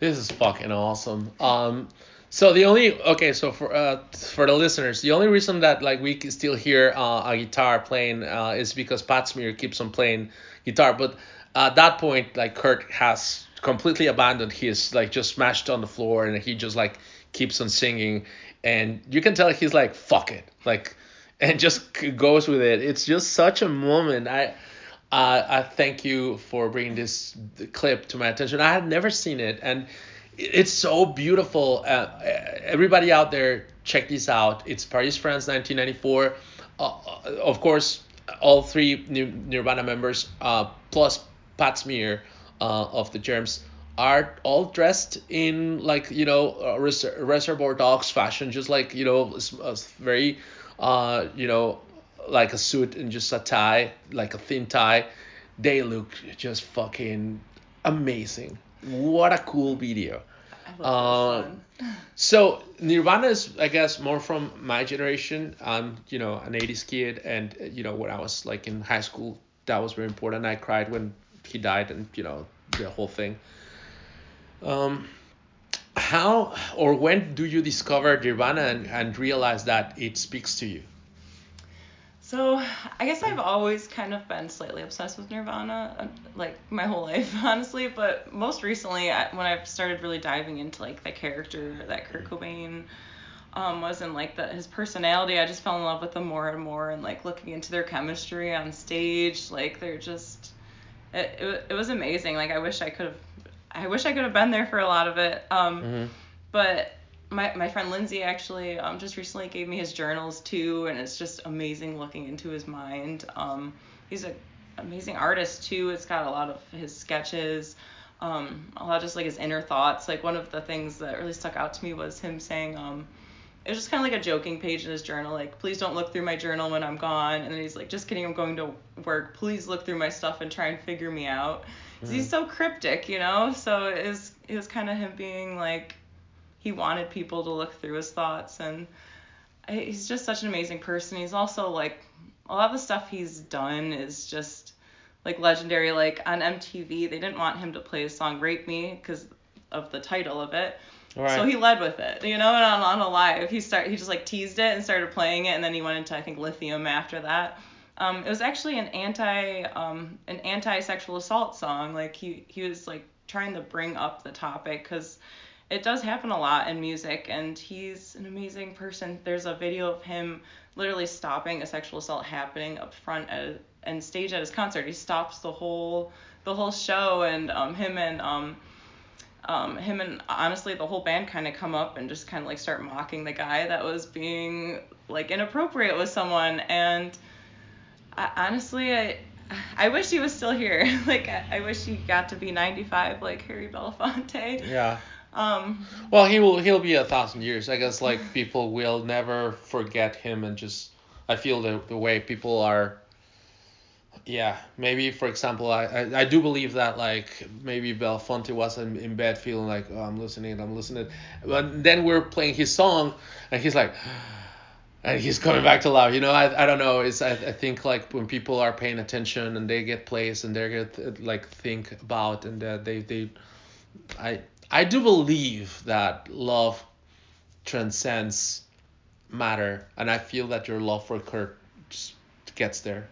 This is fucking awesome. Um, so the only okay, so for uh for the listeners, the only reason that like we can still hear uh, a guitar playing uh, is because Pat Smear keeps on playing guitar, but at that point, like Kurt has completely abandoned his like just smashed on the floor and he just like keeps on singing, and you can tell he's like fuck it, like, and just goes with it. It's just such a moment. I. Uh, I thank you for bringing this clip to my attention. I had never seen it, and it's so beautiful. Uh, everybody out there, check this out. It's Paris, France, 1994. Uh, of course, all three Nirvana members, uh, plus Pat Smear uh, of the Germs, are all dressed in like you know uh, res- Reservoir Dogs fashion, just like you know uh, very uh, you know like a suit and just a tie, like a thin tie. They look just fucking amazing. What a cool video. Uh. So Nirvana is, I guess, more from my generation. I'm, you know, an '80s kid, and you know, when I was like in high school, that was very important. I cried when he died, and you know, the whole thing. Um, how or when do you discover Nirvana and, and realize that it speaks to you? So I guess I've always kind of been slightly obsessed with Nirvana, uh, like my whole life, honestly. But most recently, when I've started really diving into like the character that Kurt Cobain um, was and like the, his personality, I just fell in love with them more and more. And like looking into their chemistry on stage, like they're just, it, it, it was amazing. Like I wish I could have, I wish I could have been there for a lot of it. Um, Mm-hmm. but my, my friend Lindsay actually um, just recently gave me his journals too, and it's just amazing looking into his mind. Um, he's an amazing artist too. It's got a lot of his sketches, um, a lot of just like his inner thoughts. Like one of the things that really stuck out to me was him saying, um, it was just kind of like a joking page in his journal, like please don't look through my journal when I'm gone. And then he's like, just kidding, I'm going to work. Please look through my stuff and try and figure me out. 'Cause He's so cryptic, you know. So it was it was kind of him being like he wanted people to look through his thoughts and he's just such an amazing person. He's also like a lot of the stuff he's done is just like legendary. Like on mtv they didn't want him to play his song rape me because of the title of it. Right. so he led with it you know and on, on a live he start he just like teased it and started playing it and then he went into i think lithium after that. Um, it was actually an anti um, an anti sexual assault song. Like he he was like trying to bring up the topic because it does happen a lot in music and he's an amazing person there's a video of him literally stopping a sexual assault happening up front at and stage at his concert he stops the whole the whole show and um him and um um him and honestly the whole band kind of come up and just kind of like start mocking the guy that was being like inappropriate with someone and I, honestly I I wish he was still here. like I, I wish he got to be 95 like Harry Belafonte. Yeah. Um, Well, he will. He'll be a thousand years. I guess like people will never forget him, and just I feel the the way people are. Yeah, maybe for example, I, I, I do believe that like maybe Belafonte was in, in bed feeling like oh, I'm listening, I'm listening, but then we're playing his song, and he's like, and he's coming back to life. You know, I, I don't know. It's I, I think like when people are paying attention and they get plays and they get like think about and uh, they they I I do believe that love transcends matter, and I feel that your love for Kurt just gets there.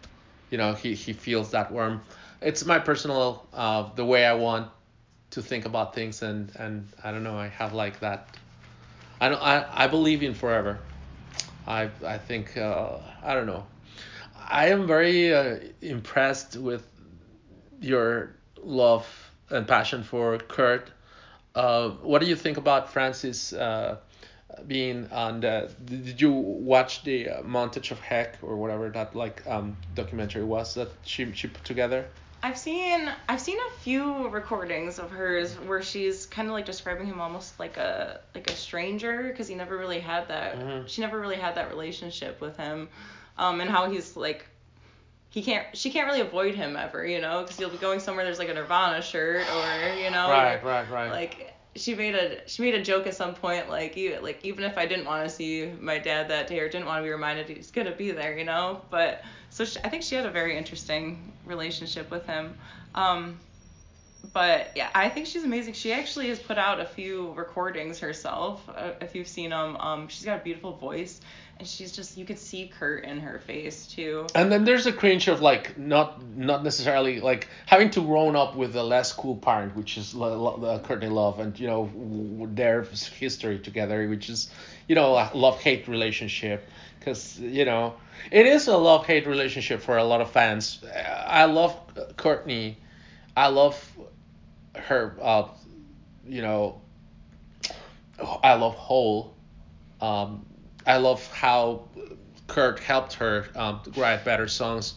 You know, he he feels that warm. It's my personal uh the way I want to think about things, and and I don't know. I have like that. I don't. I I believe in forever. I I think uh, I don't know. I am very uh, impressed with your love and passion for Kurt. Uh, what do you think about Frances uh, being on the? Did you watch the uh, montage of Heck or whatever that like um, documentary was that she she put together? I've seen I've seen a few recordings of hers where she's kind of like describing him almost like a like a stranger because he never really had that Mhm. she never really had that relationship with him, um and how he's like he can't she can't really avoid him ever you know because you'll be going somewhere there's like a Nirvana shirt or you know Right, or, right, right. like she made a she made a joke at some point like you like even if I didn't want to see my dad that day or didn't want to be reminded he's gonna be there you know but so she, I think she had a very interesting relationship with him um but yeah, I think she's amazing. She actually has put out a few recordings herself. Uh, if you've seen them, um, she's got a beautiful voice, and she's just you could see Kurt in her face too. And then there's a cringe of like not not necessarily like having to grown up with a less cool parent, which is Lo- uh, Courtney Love, and you know their history together, which is you know a love hate relationship, because you know it is a love hate relationship for a lot of fans. I love Courtney, I love her, uh, you know, I love Hole. Um, I love how Kurt helped her um, write better songs.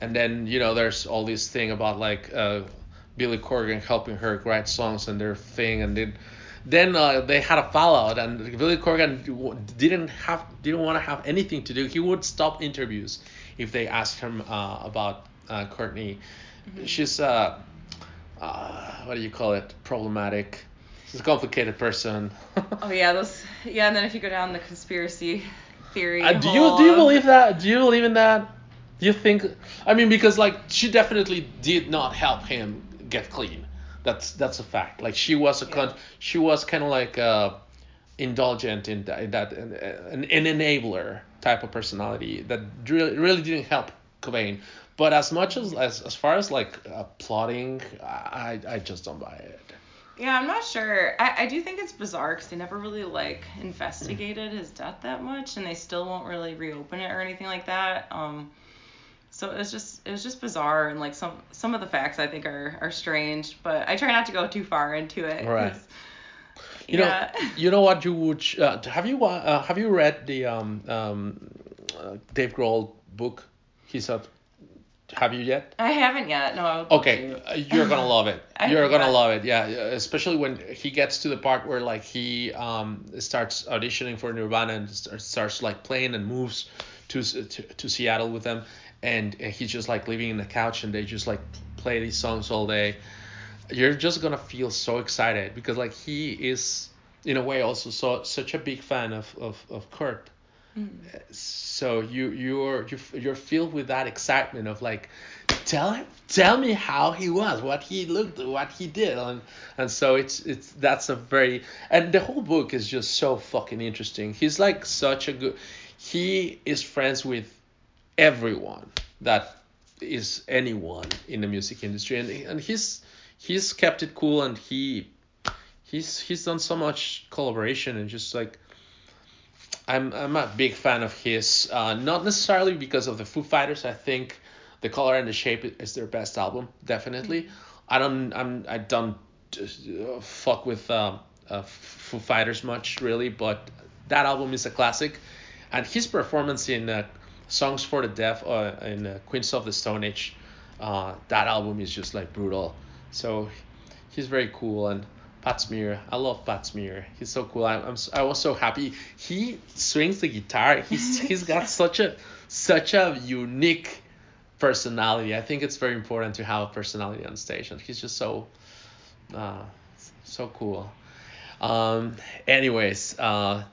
And then, you know, there's all this thing about like uh, Billy Corgan helping her write songs and their thing. And then, then uh, they had a fallout, and Billy Corgan didn't have didn't want to have anything to do. He would stop interviews if they asked him uh, about uh, Courtney. She's uh, uh, what do you call it? Problematic. She's a complicated person. Oh yeah, those yeah, and then if you go down the conspiracy theory. Uh, do you do you believe that? Do you believe in that? Do you think? I mean, because like she definitely did not help him get clean. That's that's a fact. Like she was a con- she was kind of like uh, indulgent in that, in that an, an, an enabler type of personality that really really didn't help Cobain. But as much as as, as far as like uh, plotting, I I just don't buy it. Yeah, I'm not sure. I, I do think it's bizarre because they never really like investigated his death that much, and they still won't really reopen it or anything like that. Um, so it was just it was just bizarre, and like some some of the facts I think are are strange, but I try not to go too far into it. Right. You yeah. know, you know what you would sh- uh, have you uh, have you read the um um uh, Dave Grohl book? He said, have you yet? I haven't yet. No. I would love Okay, to. uh, you're gonna love it. You're gonna that. love it. Yeah, especially when he gets to the part where like he um starts auditioning for Nirvana and starts like playing and moves to to, to Seattle with them, and he's just like living in the couch and they just like play these songs all day. You're just gonna feel so excited because like he is in a way also so such a big fan of of of Kurt so you you're you you're filled with that excitement of like tell him tell me how he was what he looked what he did and and so it's it's that's a very and the whole book is just so fucking interesting. He's like such a good he is friends with everyone that is anyone in the music industry and and he's he's kept it cool and he he's he's done so much collaboration and just like I'm I'm a big fan of his. Uh, not necessarily because of the Foo Fighters. I think the Color and the Shape is their best album, definitely. I don't I'm I don't uh, fuck with um, uh, Foo Fighters much really, but that album is a classic, and his performance in uh, Songs for the Deaf uh, in uh, Queens of the Stone Age, uh, that album is just like brutal. So he's very cool and Pat Smear. I love Pat Smear. He's so cool. I'm, I'm I was so happy. He swings the guitar. He's he's got such a such a unique personality. I think it's very important to have a personality on stage, and he's just so uh, so cool. Um, anyways, uh,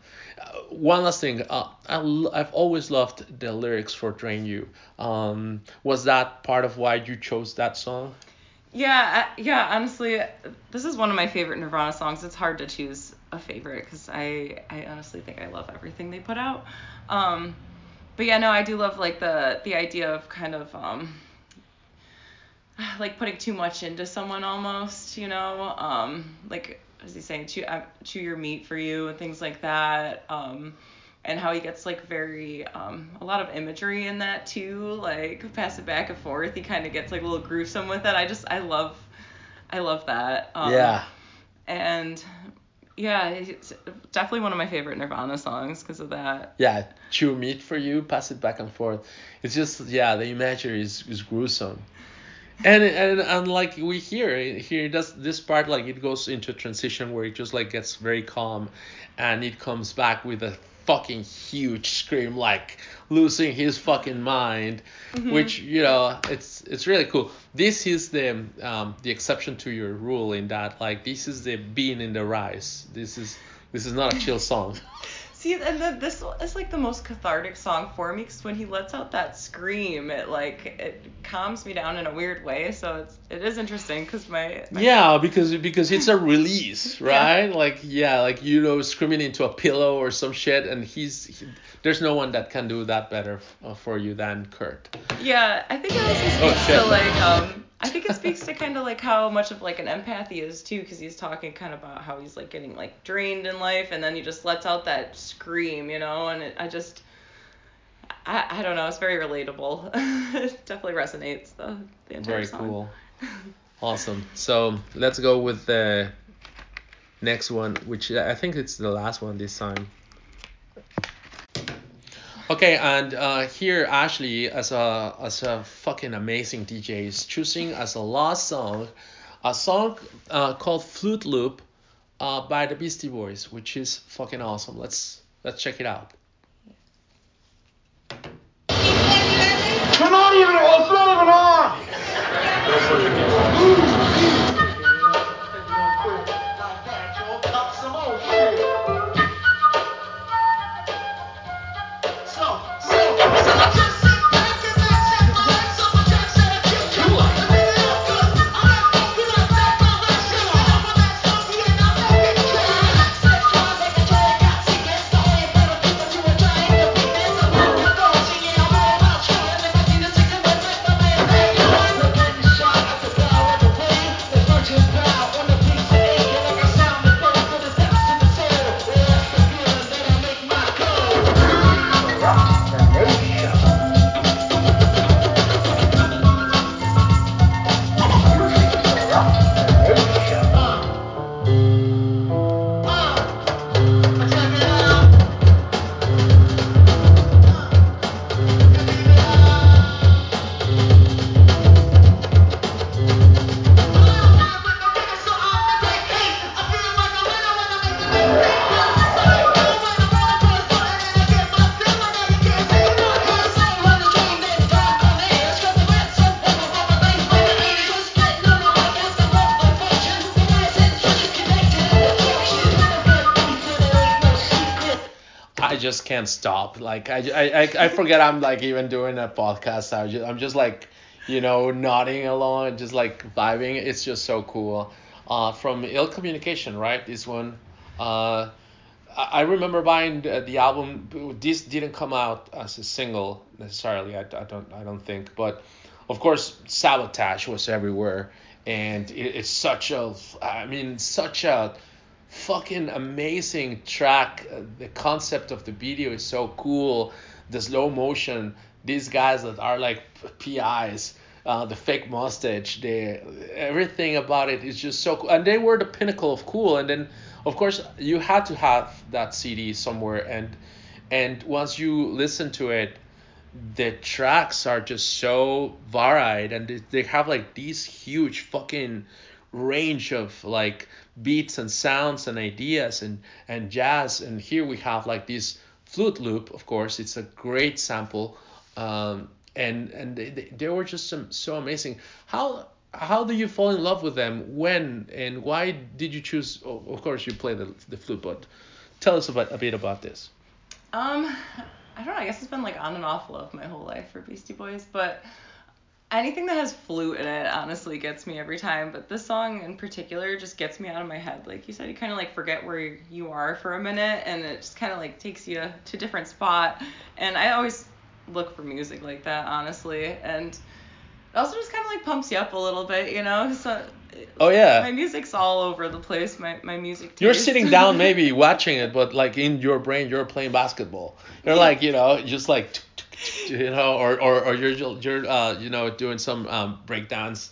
one last thing. Uh, I l- I've always loved the lyrics for Drain You. Um, was that part of why you chose that song? Yeah, yeah. Honestly, this is one of my favorite Nirvana songs. It's hard to choose a favorite because I, I honestly think I love everything they put out. Um, but yeah, no, I do love like the the idea of kind of um, like putting too much into someone almost, you know, um, like as he's saying, chew uh, chew your meat for you and things like that. Um, and how he gets like very um a lot of imagery in that too like pass it back and forth he kind of gets like a little gruesome with it i just i love i love that um, yeah. and yeah it's definitely one of my favorite nirvana songs because of that yeah, chew meat for you, pass it back and forth. It's just yeah, the imagery is, is gruesome. And, and and like we hear here does this part like it goes into a transition where it just like gets very calm and it comes back with a fucking huge scream like losing his fucking mind which you know it's it's really cool. This is the um the exception to your rule in that like this is the bean in the rice. This is this is not a chill song See, and the, this is like the most cathartic song for me because when he lets out that scream, it like it calms me down in a weird way. So it's it is interesting because my, my Yeah, because because it's a release, Yeah. right? Like yeah, like you know, screaming into a pillow or some shit, and he's he, there's no one that can do that better uh, for you than Kurt. Yeah, I think it also Oh, speaks shit. to like um I think it speaks to kind of like how much of like an empath he is too because he's talking kind of about how he's like getting like drained in life and then he just lets out that scream, you know, and it, I just I, I don't know, it's very relatable. it definitely resonates the the entire Very song. cool. Awesome. So let's go with the next one, which I think it's the last one this time. Okay, and uh, here Ashley, as a as a fucking amazing DJ, is choosing as a last song, a song uh, called "Flute Loop" uh, by the Beastie Boys, which is fucking awesome. Let's let's check it out. You're not even, it's not even on! Just can't stop. Like I, I, I, forget I'm like even doing a podcast. I just, I'm just like, you know, nodding along and just like vibing. It's just so cool. Uh, from Ill Communication, right? This one. Uh, I I remember buying the, the album. This didn't come out as a single necessarily. I, I don't I don't think, but of course Sabotage was everywhere, and it, it's such a I mean such a fucking amazing track. Uh, The concept of the video is so cool. The slow motion. These guys that are like PIs. Uh, the fake mustache, the everything about it is just so cool, and they were the pinnacle of cool. And then, of course, you had to have that CD somewhere, and and once you listen to it, the tracks are just so varied, and they, they have like these huge fucking range of like beats and sounds and ideas and and jazz. And here we have like this flute loop. Of course, it's a great sample. Um, and and they, they, were just some, so amazing. How how do you fall in love with them? When and why did you choose? Oh, of course, you play the the flute, but tell us about a bit about this. Um, I don't know. I guess it's been like on and off love my whole life for Beastie Boys, but anything that has flute in it honestly gets me every time. But this song in particular just gets me out of my head. Like you said, you kind of like forget where you are for a minute, and it just kind of like takes you to a different spot. And I always look for music like that, honestly, and it also just kind of like pumps you up a little bit, you know. So. Oh yeah. My music's all over the place. My my music. You're sitting down maybe watching it, but like in your brain you're playing basketball. You're like you know just like you know or or, or you're you're uh you know doing some um break dance.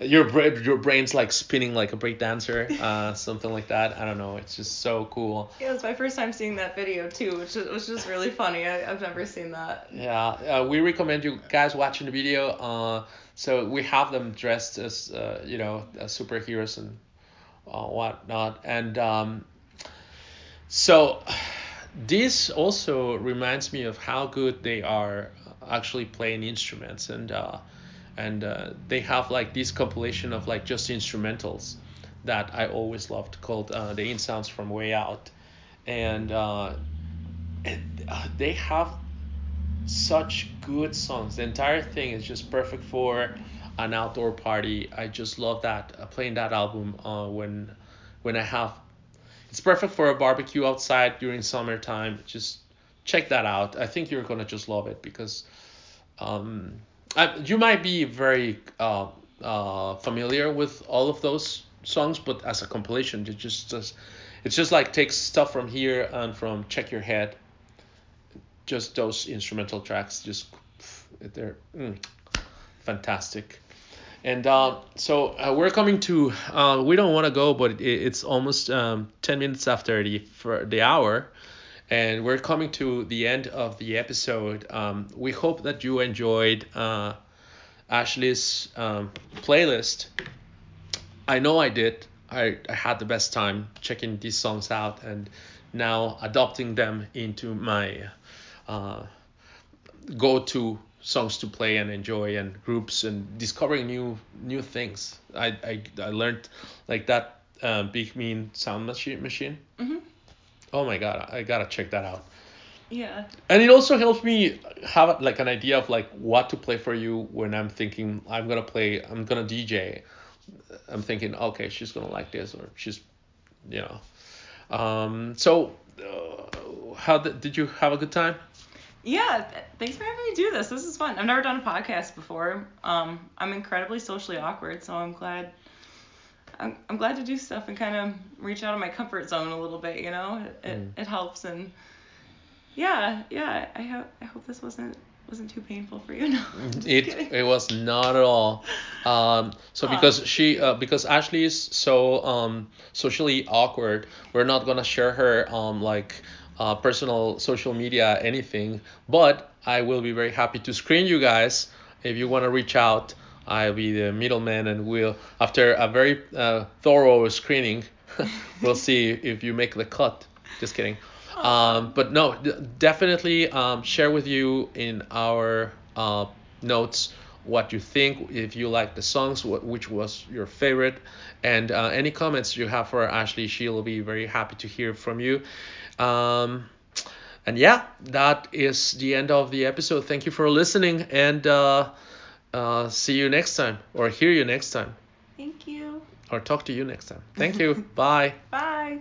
Your bra- your brain's like spinning like a breakdancer, uh something like that. I don't know. It's just so cool. Yeah, it was my first time seeing that video too, which is, which is really funny. I, I've never seen that. Yeah, uh, we recommend you guys watching the video. Uh, so we have them dressed as uh, you know as superheroes and uh, whatnot, and um, so this also reminds me of how good they are actually playing instruments and uh, and uh, they have like this compilation of like just instrumentals that I always loved called uh, the In Sounds from Way Out, and uh, uh, they have such good songs. The entire thing is just perfect for an outdoor party. I just love that uh, playing that album uh, when when I have. It's perfect for a barbecue outside during summertime. Just check that out. I think you're gonna just love it because um, I, you might be very uh, uh, familiar with all of those songs, but as a compilation, it just just it's just like takes stuff from here and from Check Your Head. Just those instrumental tracks, just they're mm, fantastic. And uh, so uh, we're coming to uh, we don't want to go, but it, it's almost um, ten minutes after the for the hour and we're coming to the end of the episode. Um, we hope that you enjoyed uh, Ashley's um, playlist. I know I did. I, I had the best time checking these songs out and now adopting them into my uh, go to songs to play and enjoy and groups and discovering new new things. I, I, I learned like that uh, Big Mean Sound Machine machine. Mhm. Oh my god, I gotta check that out. Yeah. And it also helps me have like an idea of like what to play for you when I'm thinking I'm gonna play, I'm gonna DJ. I'm thinking, okay, she's gonna like this or she's, you know. Um, so, uh, how did, did you have a good time? Yeah, thanks for having me do this. This is fun. I've never done a podcast before. Um, I'm incredibly socially awkward, so I'm glad. I'm, I'm glad to do stuff and kind of reach out of my comfort zone a little bit. You know, it, it, Mm. it helps and yeah, yeah. I hope I hope this wasn't wasn't too painful for you. No, It kidding. it was not at all. Um, so Aw. because she uh, because Ashley is so um socially awkward, we're not gonna share her um like uh personal social media anything. But I will be very happy to screen you guys if you wanna reach out. I'll be the middleman and we'll after a very uh, thorough screening, we'll see if you make the cut. Just kidding. Um, but no, d- definitely um, share with you in our uh, notes what you think, if you like the songs, which was your favorite, and uh, any comments you have for Ashley. She'll be very happy to hear from you. Um, and yeah, that is the end of the episode. Thank you for listening, and uh, uh, see you next time, or hear you next time, Thank you. or talk to you next time. Thank you. Bye. Bye.